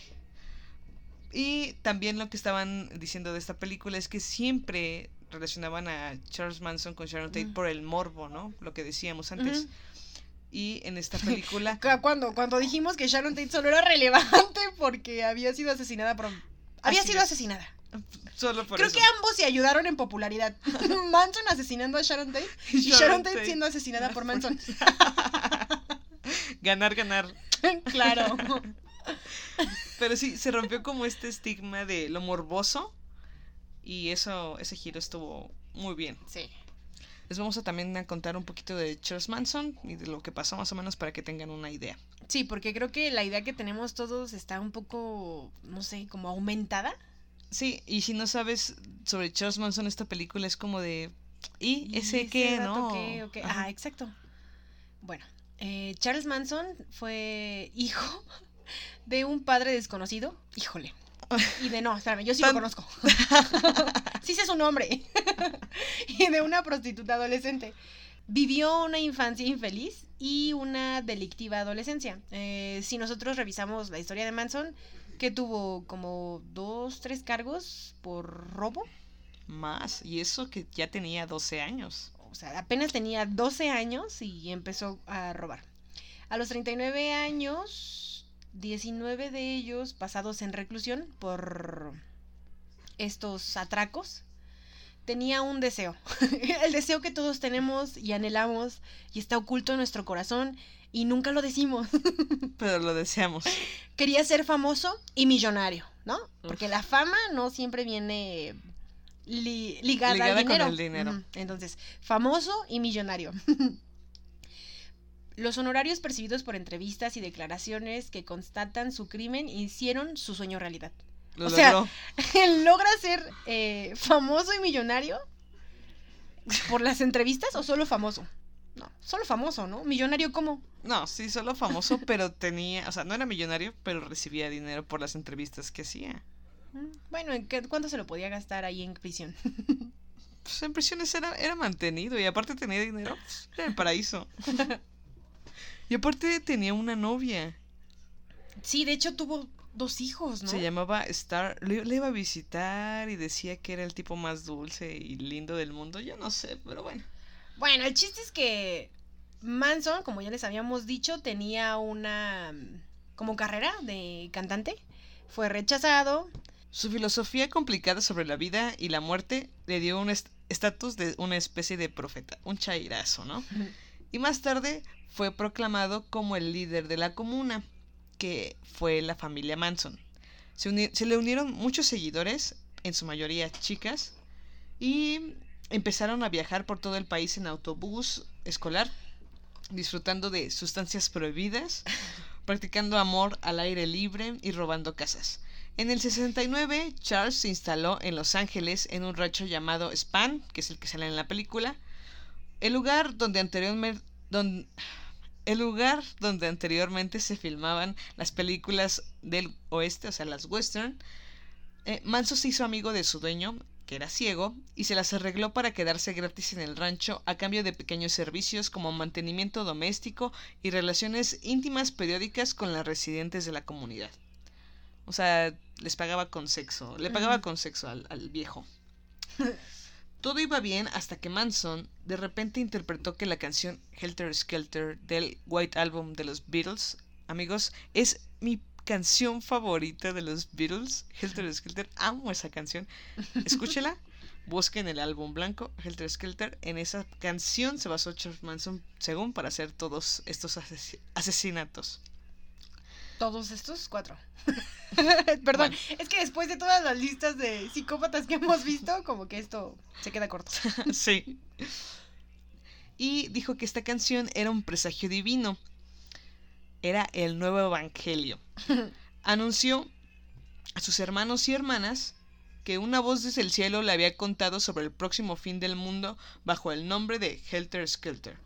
Y también lo que estaban diciendo de esta película es que siempre relacionaban a Charles Manson con Sharon Tate Mm. por el morbo, ¿no? Lo que decíamos antes. Y en esta película... Cu- Cuando, cuando dijimos que Sharon Tate solo era relevante porque había sido asesinada por... Había Así sido es. asesinada. Solo por Creo eso. que ambos se ayudaron en popularidad. Manson asesinando a Sharon Tate y Sharon Tate siendo asesinada por Manson. Ganar, ganar. claro. Pero sí, se rompió como este estigma de lo morboso. Y eso, ese giro estuvo muy bien. Sí. Les vamos a también a contar un poquito de Charles Manson y de lo que pasó más o menos para que tengan una idea. Sí, porque creo que la idea que tenemos todos está un poco, no sé, como aumentada. Sí, y si no sabes sobre Charles Manson, esta película es como de. ¿Y ¿Y ese qué, no? qué. Ah, exacto. Bueno, eh, Charles Manson fue hijo de un padre desconocido. Híjole. Y de no, espérame, yo sí lo conozco. sí sé su nombre. y de una prostituta adolescente. Vivió una infancia infeliz y una delictiva adolescencia. Eh, si nosotros revisamos la historia de Manson, que tuvo como dos, tres cargos por robo. Más, y eso que ya tenía 12 años. O sea, apenas tenía 12 años y empezó a robar. A los 39 años, 19 de ellos pasados en reclusión por estos atracos, tenía un deseo. El deseo que todos tenemos y anhelamos y está oculto en nuestro corazón y nunca lo decimos. Pero lo deseamos. Quería ser famoso y millonario, ¿no? Porque la fama no siempre viene li- ligada, Ligada al con dinero. el dinero. Entonces, famoso y millonario. Los honorarios percibidos por entrevistas y declaraciones que constatan su crimen hicieron su sueño realidad. Lo O sea, logró. Él logra ser eh, famoso y millonario ¿Por las entrevistas o solo famoso? No, solo famoso, ¿no? Millonario, ¿cómo? No, sí, solo famoso, pero tenía, o sea, no era millonario, pero recibía dinero por las entrevistas que hacía. Mm, Bueno, ¿en qué- ¿cuánto se lo podía gastar ahí en prisión? Pues en prisiones era, era mantenido y aparte tenía dinero, pues, era el paraíso. y aparte tenía una novia, Sí, de hecho tuvo dos hijos, ¿no? se llamaba Star, le, le iba a visitar y decía que era el tipo más dulce y lindo del mundo, yo no sé, pero bueno. Bueno, el chiste es que Manson, como ya les habíamos dicho, tenía una mm, como carrera de cantante. Fue rechazado. Su filosofía complicada sobre la vida y la muerte le dio un est- estatus de una especie de profeta, un chairazo, ¿no? Y más tarde fue proclamado como el líder de la comuna, que fue la familia Manson. Se, se le unieron muchos seguidores, en su mayoría chicas, y empezaron a viajar por todo el país en autobús escolar, disfrutando de sustancias prohibidas, practicando amor al aire libre y robando casas. En el 69, Charles se instaló en Los Ángeles en un rancho llamado Span, que es el que sale en la película, el lugar donde anteriormente el lugar donde anteriormente se filmaban las películas del oeste, o sea, las western. eh, Manso se hizo amigo de su dueño, que era ciego, y se las arregló para quedarse gratis en el rancho a cambio de pequeños servicios como mantenimiento doméstico y relaciones íntimas periódicas con las residentes de la comunidad. O sea, les pagaba con sexo, le pagaba con sexo al, al viejo. Todo iba bien hasta que Manson de repente interpretó que la canción Helter Skelter del White Album de los Beatles, amigos, es mi canción favorita de los Beatles. Helter Skelter, amo esa canción. Escúchela, busquen el álbum blanco, Helter Skelter. En esa canción se basó Charles Manson, según, para hacer todos estos ases- asesinatos. Todos estos cuatro. Perdón, es que después de todas las listas de psicópatas que hemos visto, como que esto se queda corto. sí. Y dijo que esta canción era un presagio divino. Era el nuevo evangelio. Anunció a sus hermanos y hermanas que una voz desde el cielo le había contado sobre el próximo fin del mundo bajo el nombre de Helter Skelter.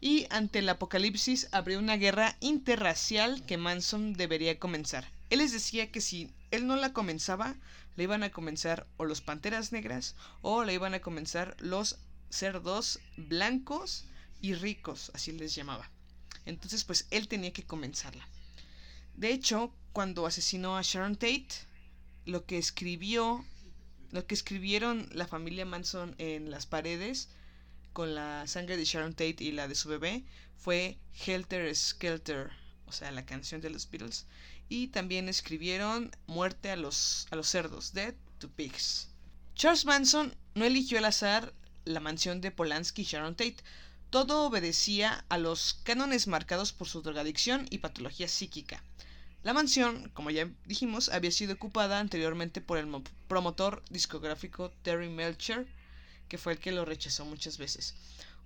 Y ante el apocalipsis abrió una guerra interracial que Manson debería comenzar. Él les decía que si él no la comenzaba, le iban a comenzar o los panteras negras o le iban a comenzar los cerdos blancos y ricos, así les llamaba. Entonces, pues él tenía que comenzarla. De hecho, cuando asesinó a Sharon Tate, lo que escribió, lo que escribieron la familia Manson en las paredes con la sangre de Sharon Tate y la de su bebé fue Helter Skelter, o sea, la canción de los Beatles. Y también escribieron Muerte a los, a los cerdos, Dead to Pigs. Charles Manson no eligió al azar la mansión de Polanski y Sharon Tate. Todo obedecía a los cánones marcados por su drogadicción y patología psíquica. La mansión, como ya dijimos, había sido ocupada anteriormente por el mo- promotor discográfico Terry Melcher, que fue el que lo rechazó muchas veces.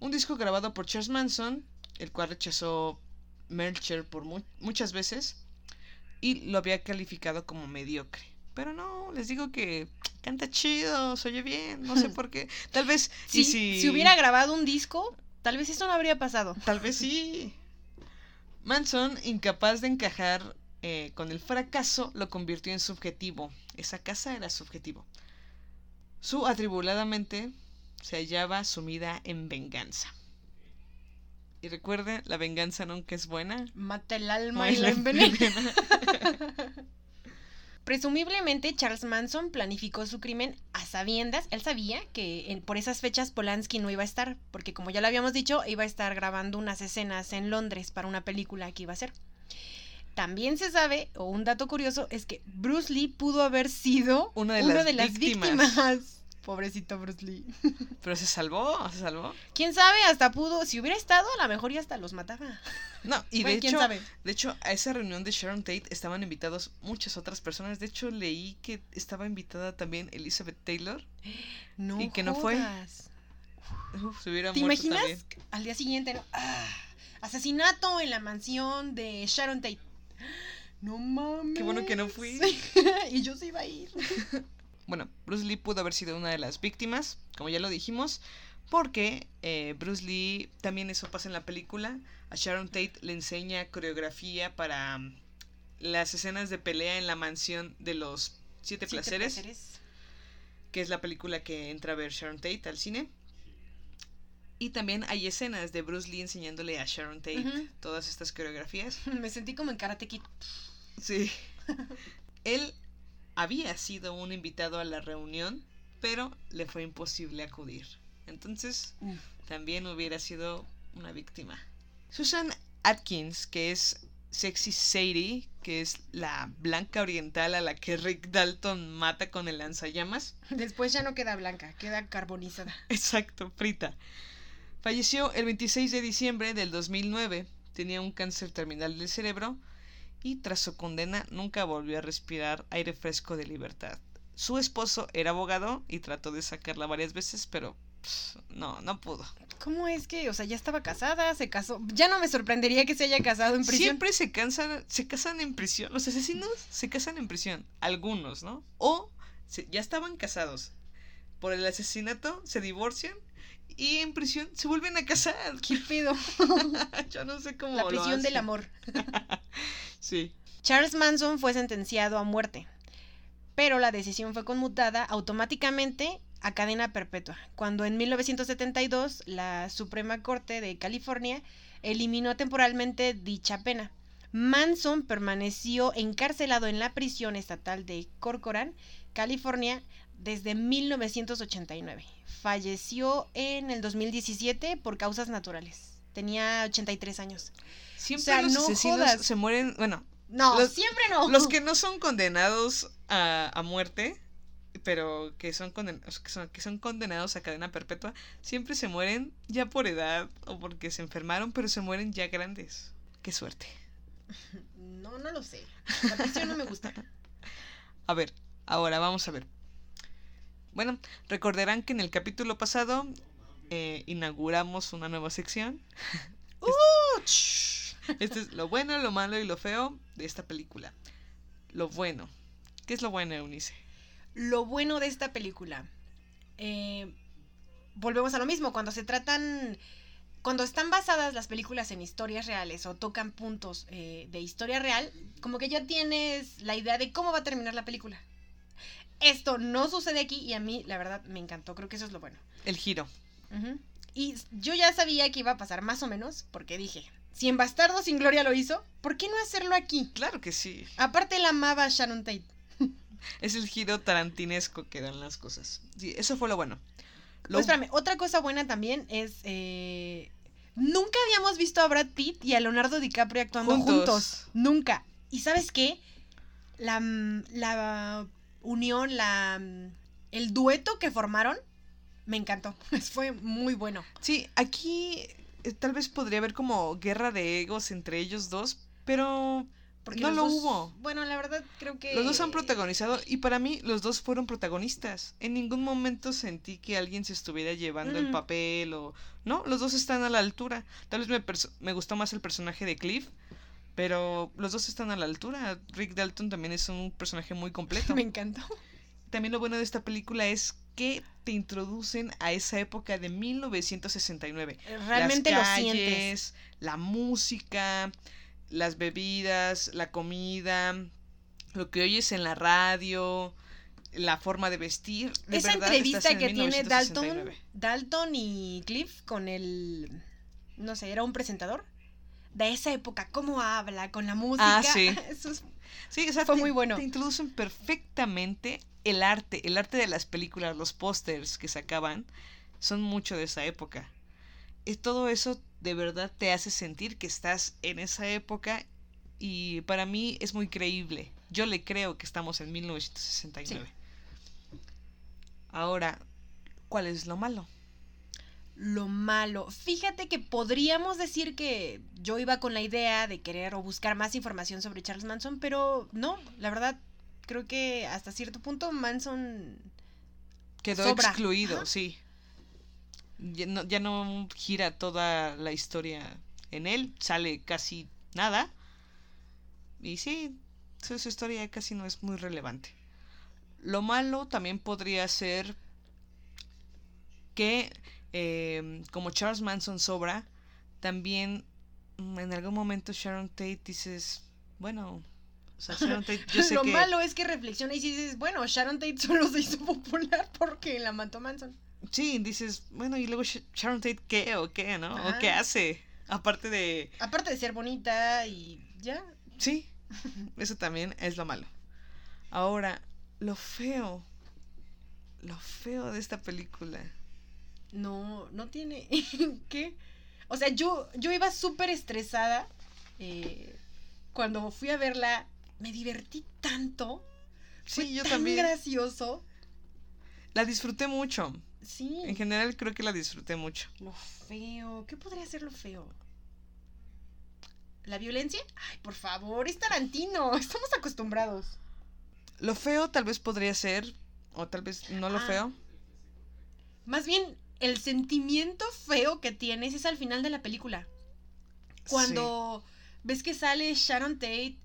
Un disco grabado por Charles Manson, el cual rechazó Melcher por mu- muchas veces y lo había calificado como mediocre. Pero no, les digo que canta chido, se oye bien, no sé por qué. Tal vez Si, y si si hubiera grabado un disco, tal vez esto no habría pasado. Tal vez sí. Manson, incapaz de encajar eh, con el fracaso, lo convirtió en subjetivo. Esa casa era subjetivo. Su atribulada mente se hallaba sumida en venganza. Y recuerde, la venganza nunca es buena. Mata el alma y la envenena. envenena. Presumiblemente Charles Manson planificó su crimen a sabiendas. Él sabía que en- por esas fechas Polanski no iba a estar, porque como ya lo habíamos dicho, iba a estar grabando unas escenas en Londres para una película que iba a hacer. También se sabe, o un dato curioso, es que Bruce Lee pudo haber sido Una de una las de las víctimas. víctimas. Pobrecito Bruce Lee. Pero se salvó, se salvó. ¿Quién sabe? Hasta pudo, si hubiera estado, a lo mejor ya hasta los mataba. No, y Bueno, de ¿quién hecho, sabe? de hecho, a esa reunión de Sharon Tate estaban invitados muchas otras personas. De hecho, leí que estaba invitada también Elizabeth Taylor. No ¿Y que no fue? jodas. Uf, se hubiera ¿Te muerto imaginas? también. Al día siguiente, ¿no? Ah, asesinato en la mansión de Sharon Tate. No mames. Qué bueno que no fui. y yo sí iba a ir. Bueno, Bruce Lee pudo haber sido una de las víctimas, como ya lo dijimos, Porque eh, Bruce Lee, también eso pasa en la película, a Sharon Tate le enseña coreografía para mm, las escenas de pelea en la mansión de los siete, Siete placeres, placeres. que es la película que entra a ver Sharon Tate al cine. Y también hay escenas de Bruce Lee enseñándole a Sharon Tate todas estas coreografías. Me sentí como en Karate Kid. Sí. Él había sido un invitado a la reunión, pero le fue imposible acudir. Entonces, también hubiera sido una víctima. Susan Atkins, que es Sexy Sadie, que es la blanca oriental a la que Rick Dalton mata con el lanzallamas. Después ya no queda blanca, queda carbonizada. Exacto, frita. Falleció el 26 de diciembre del 2009. Tenía un cáncer terminal del cerebro y tras su condena nunca volvió a respirar aire fresco de libertad. Su esposo era abogado y trató de sacarla varias veces, pero no, no pudo. ¿Cómo es que, o sea, ya estaba casada, se casó? Ya no me sorprendería que se haya casado en prisión. Siempre se cansan, se casan en prisión. Los asesinos se casan en prisión. Algunos, ¿no? O se- ya estaban casados. Por el asesinato se divorcian y en prisión se vuelven a casar. ¿Qué pedo? Yo no sé cómo La lo prisión del amor. Sí. Charles Manson fue sentenciado a muerte, pero la decisión fue conmutada automáticamente a cadena perpetua, cuando en 1972 la Suprema Corte de California eliminó temporalmente dicha pena. Manson permaneció encarcelado en la prisión estatal de Corcoran, California, desde 1989. Falleció en el 2017 por causas naturales. Tenía 83 años. Siempre sea, los no asesinos jodas. se mueren. Bueno, No, Los- siempre no. los que no son condenados a, a muerte, pero que son, conden- que, son, que son condenados a cadena perpetua, siempre se mueren ya por edad o porque se enfermaron, pero se mueren ya grandes. Qué suerte. No, no lo sé. La prisión no me gusta. A ver, ahora vamos a ver. Bueno, recordarán que en el capítulo pasado eh, inauguramos una nueva sección. Este es lo bueno, lo malo y lo feo de esta película. Lo bueno. ¿Qué es lo bueno, Eunice? Lo bueno de esta película. eh, volvemos a lo mismo. Cuando se tratan. Cuando están basadas las películas en historias reales o tocan puntos eh, de historia real, como que ya tienes la idea de cómo va a terminar la película. Esto no sucede aquí y a mí, la verdad, me encantó. Creo que eso es lo bueno. El giro. Y yo ya sabía que iba a pasar más o menos, porque dije, si en Bastardo sin Gloria lo hizo, ¿por qué no hacerlo aquí? Claro que sí. Aparte la amaba a Sharon Tate. Es el giro tarantinesco que dan las cosas. Sí, eso fue lo bueno. Lo- Pues espérame, otra cosa buena también es. eh, nunca habíamos visto a Brad Pitt y a Leonardo DiCaprio actuando Juntos. juntos. Nunca. ¿Y sabes qué? La, la unión, la, el dueto que formaron me encantó. Fue muy bueno. Sí, aquí eh, tal vez podría haber como guerra de egos entre ellos dos, pero Porque No lo dos- hubo. Bueno, la verdad creo que. los dos han protagonizado y para mí los dos fueron protagonistas. En ningún momento sentí que alguien se estuviera llevando el Mm. papel o... No, los dos están a la altura. Tal vez me, me gustó más el personaje de Cliff, pero los dos están a la altura. Rick Dalton también es un personaje muy completo. Me encantó. También lo bueno de esta película es que te introducen a esa época de 1969. Realmente las lo sientes. calles, la música, las bebidas, la comida, lo que oyes en la radio, la forma de vestir. De Esa verdad, entrevista en que tiene Dalton, 1969. Dalton y Cliff con el, no sé, era un presentador de esa época, cómo habla con la música. Ah, sí. Eso es- Sí, o sea, fue te- muy bueno. Te introducen perfectamente el arte, el arte de las películas, los pósters que sacaban, son mucho de esa época. Y todo eso de verdad te hace sentir que estás en esa época y para mí es muy creíble. Yo le creo que estamos en 1969. Ahora, ¿cuál es lo malo? Lo malo. Fíjate que podríamos decir que yo iba con la idea de querer o buscar más información sobre Charles Manson, pero no, la verdad, creo que hasta cierto punto Manson Quedó Sobra. excluido, Ajá. sí. Ya no, ya no gira toda la historia en él, sale casi nada. Y sí, su, su historia casi no es muy relevante. Lo malo también podría ser que eh, como Charles Manson sobra, también mm, en algún momento Sharon Tate dices, bueno, o sea, Sharon Tate, yo sé Lo que... malo es que reflexiona y dices, bueno, Sharon Tate solo se hizo popular porque la mató Manson. Sí, dices, bueno, y luego Sh- Sharon Tate, ¿qué o qué, no? ¿O qué hace? Aparte de... Aparte de ser bonita y ya. Sí, eso también es lo malo. Ahora, lo feo, lo feo de esta película. No, no tiene. ¿Qué? O sea, yo, yo iba súper estresada. eh, cuando fui a verla, me divertí tanto. Sí, fue yo tan también. gracioso. La disfruté mucho. Sí. En general creo que la disfruté mucho. Lo feo. ¿Qué podría ser lo feo? ¿La violencia? Ay, por favor, es Tarantino. Estamos acostumbrados. Lo feo tal vez podría ser, o tal vez no lo Ah. feo. Más bien, el sentimiento feo que tienes es al final de la película. Cuando ves que sale Sharon Tate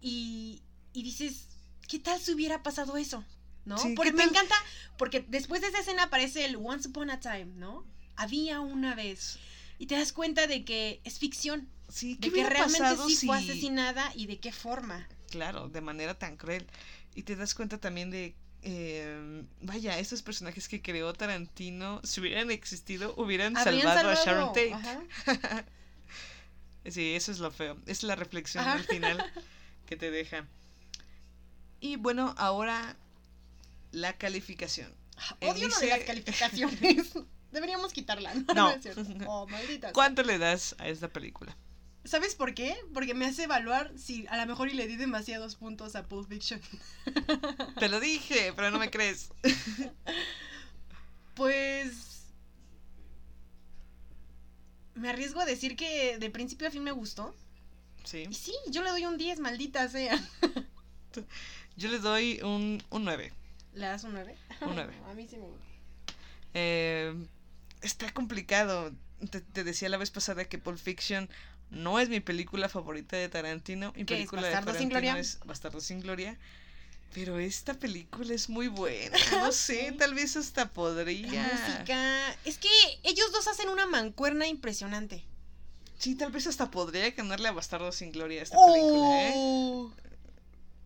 y, y dices, ¿qué tal si hubiera pasado eso? ¿No? Sí, porque ¿qué me encanta, porque después de esa escena aparece el Once Upon a Time, ¿no? Había una vez. Y te das cuenta de que es ficción, Sí, de ¿qué que realmente sí fue si- asesinada y de qué forma. Claro, de manera tan cruel. Y te das cuenta también de, eh, vaya, estos personajes que creó Tarantino, si hubieran existido, hubieran salvado, a Sharon Tate. ajá. Sí, eso es lo feo. Es la reflexión Ajá. al final que te deja. Y bueno, ahora la calificación. En Odio lo ese- de las calificaciones. Deberíamos quitarla. No, No. no es cierto. Oh. ¿Cuánto le das a esta película? ¿Sabes por qué? Porque me hace evaluar si a lo mejor y le di demasiados puntos a Pulp Fiction. Te lo dije, pero no me crees. Pues. Me arriesgo a decir que de principio a fin me gustó. Sí. Y sí, yo le doy un 10, maldita sea. Yo le doy un, un 9. ¿Le das un 9? Un 9. A mí sí me gusta. Eh, está complicado. Te, te decía la vez pasada que Pulp Fiction no es mi película favorita de Tarantino. Mi ¿Qué es, película de Bastardos sin Tarantino Gloria? es Bastardo sin Gloria. Pero esta película es muy buena. No sé, tal vez hasta La podría. música. Es que ellos dos hacen una mancuerna impresionante. Sí, tal vez hasta podría ganarle a Bastardo sin Gloria esta película, ¿eh? Oh.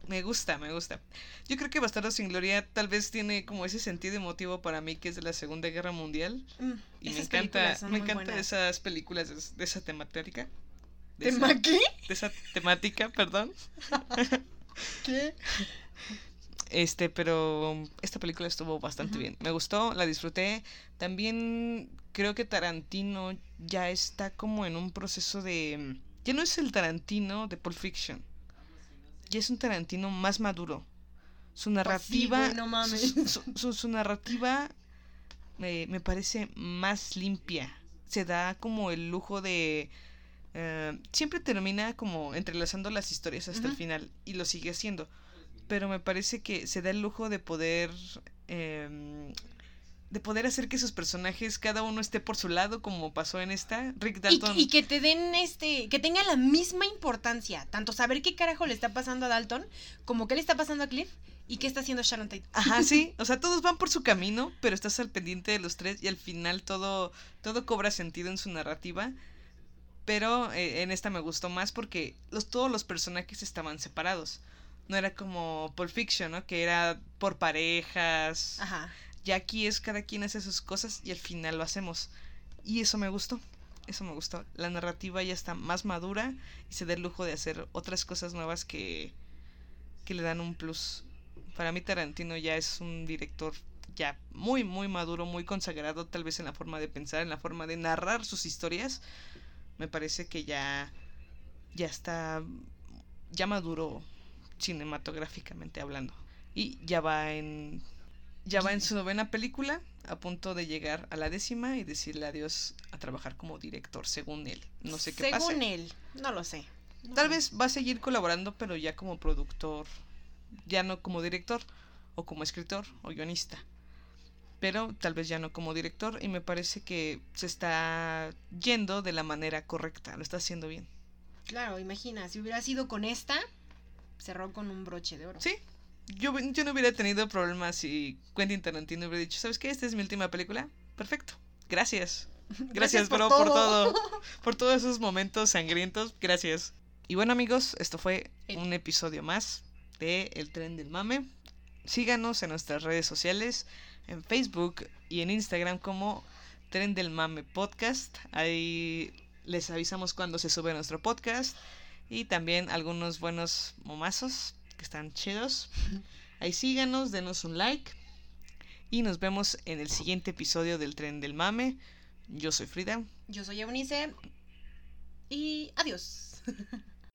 Me gusta, me gusta. Yo creo que Bastardo sin Gloria tal vez tiene como ese sentido emotivo para mí que es de la Segunda Guerra Mundial. Mm, Y me encanta, me muy encanta buenas. esas películas de, de esa temática. De ¿Tema esa, qué? de esa temática, perdón. ¿Qué? Este, pero esta película estuvo bastante bien. Me gustó, la disfruté. También creo que Tarantino ya está como en un proceso de... Ya no es el Tarantino de Pulp Fiction. Ya es un Tarantino más maduro. Su narrativa... Pues güey, no mames. Su, su- su- su narrativa me parece más limpia. Se da como el lujo de... eh, siempre termina como entrelazando las historias hasta el final y lo sigue haciendo. Pero me parece que se da el lujo de poder... em, de poder hacer que sus personajes cada uno esté por su lado como pasó en esta Rick Y, Dalton y que te den este, que tenga la misma importancia, tanto saber qué carajo le está pasando a Dalton, como qué le está pasando a Cliff y qué está haciendo Sharon Tate. Ajá, sí. O sea, todos van por su camino, pero estás al pendiente de los tres y al final todo, todo cobra sentido en su narrativa. Pero eh, en esta me gustó más porque los, todos los personajes estaban separados. No era como Pulp Fiction, ¿no? Que era por parejas. Ajá. Ya aquí es cada quien hace sus cosas y al final lo hacemos. Y eso me gustó. Eso me gustó. La narrativa ya está más madura y se da el lujo de hacer otras cosas nuevas que, que le dan un plus. Para mí Tarantino ya es un director ya muy, muy maduro, muy consagrado tal vez en la forma de pensar, en la forma de narrar sus historias. Me parece que ya, ya está, ya maduro cinematográficamente hablando. Y ya va en, ya va en su novena película, a punto de llegar a la décima y decirle adiós a trabajar como director, según él. No sé qué Según pase. él, no lo sé. No Tal vez va a seguir colaborando, pero ya como productor, ya no como director, o como escritor, o guionista. Pero tal vez ya no como director, y me parece que se está yendo de la manera correcta, lo está haciendo bien. Claro, imagina, si hubiera sido con esta, cerró con un broche de oro. Sí, yo, yo no hubiera tenido problemas si Quentin Tarantino hubiera dicho, ¿sabes qué? Esta es mi última película. Perfecto, gracias. Gracias, bro, por todo. todo. Por todos esos momentos sangrientos. Gracias. Y bueno, amigos, esto fue El- un episodio más de El Tren del Mame. Síganos en nuestras redes sociales, en Facebook y en Instagram como Tren del Mame Podcast. Ahí les avisamos cuando se sube nuestro podcast. Y también algunos buenos momazos que están chidos. Ahí síganos, denos un like. Y nos vemos en el siguiente episodio del Tren del Mame. Yo soy Frida. Yo soy Eunice. Y adiós.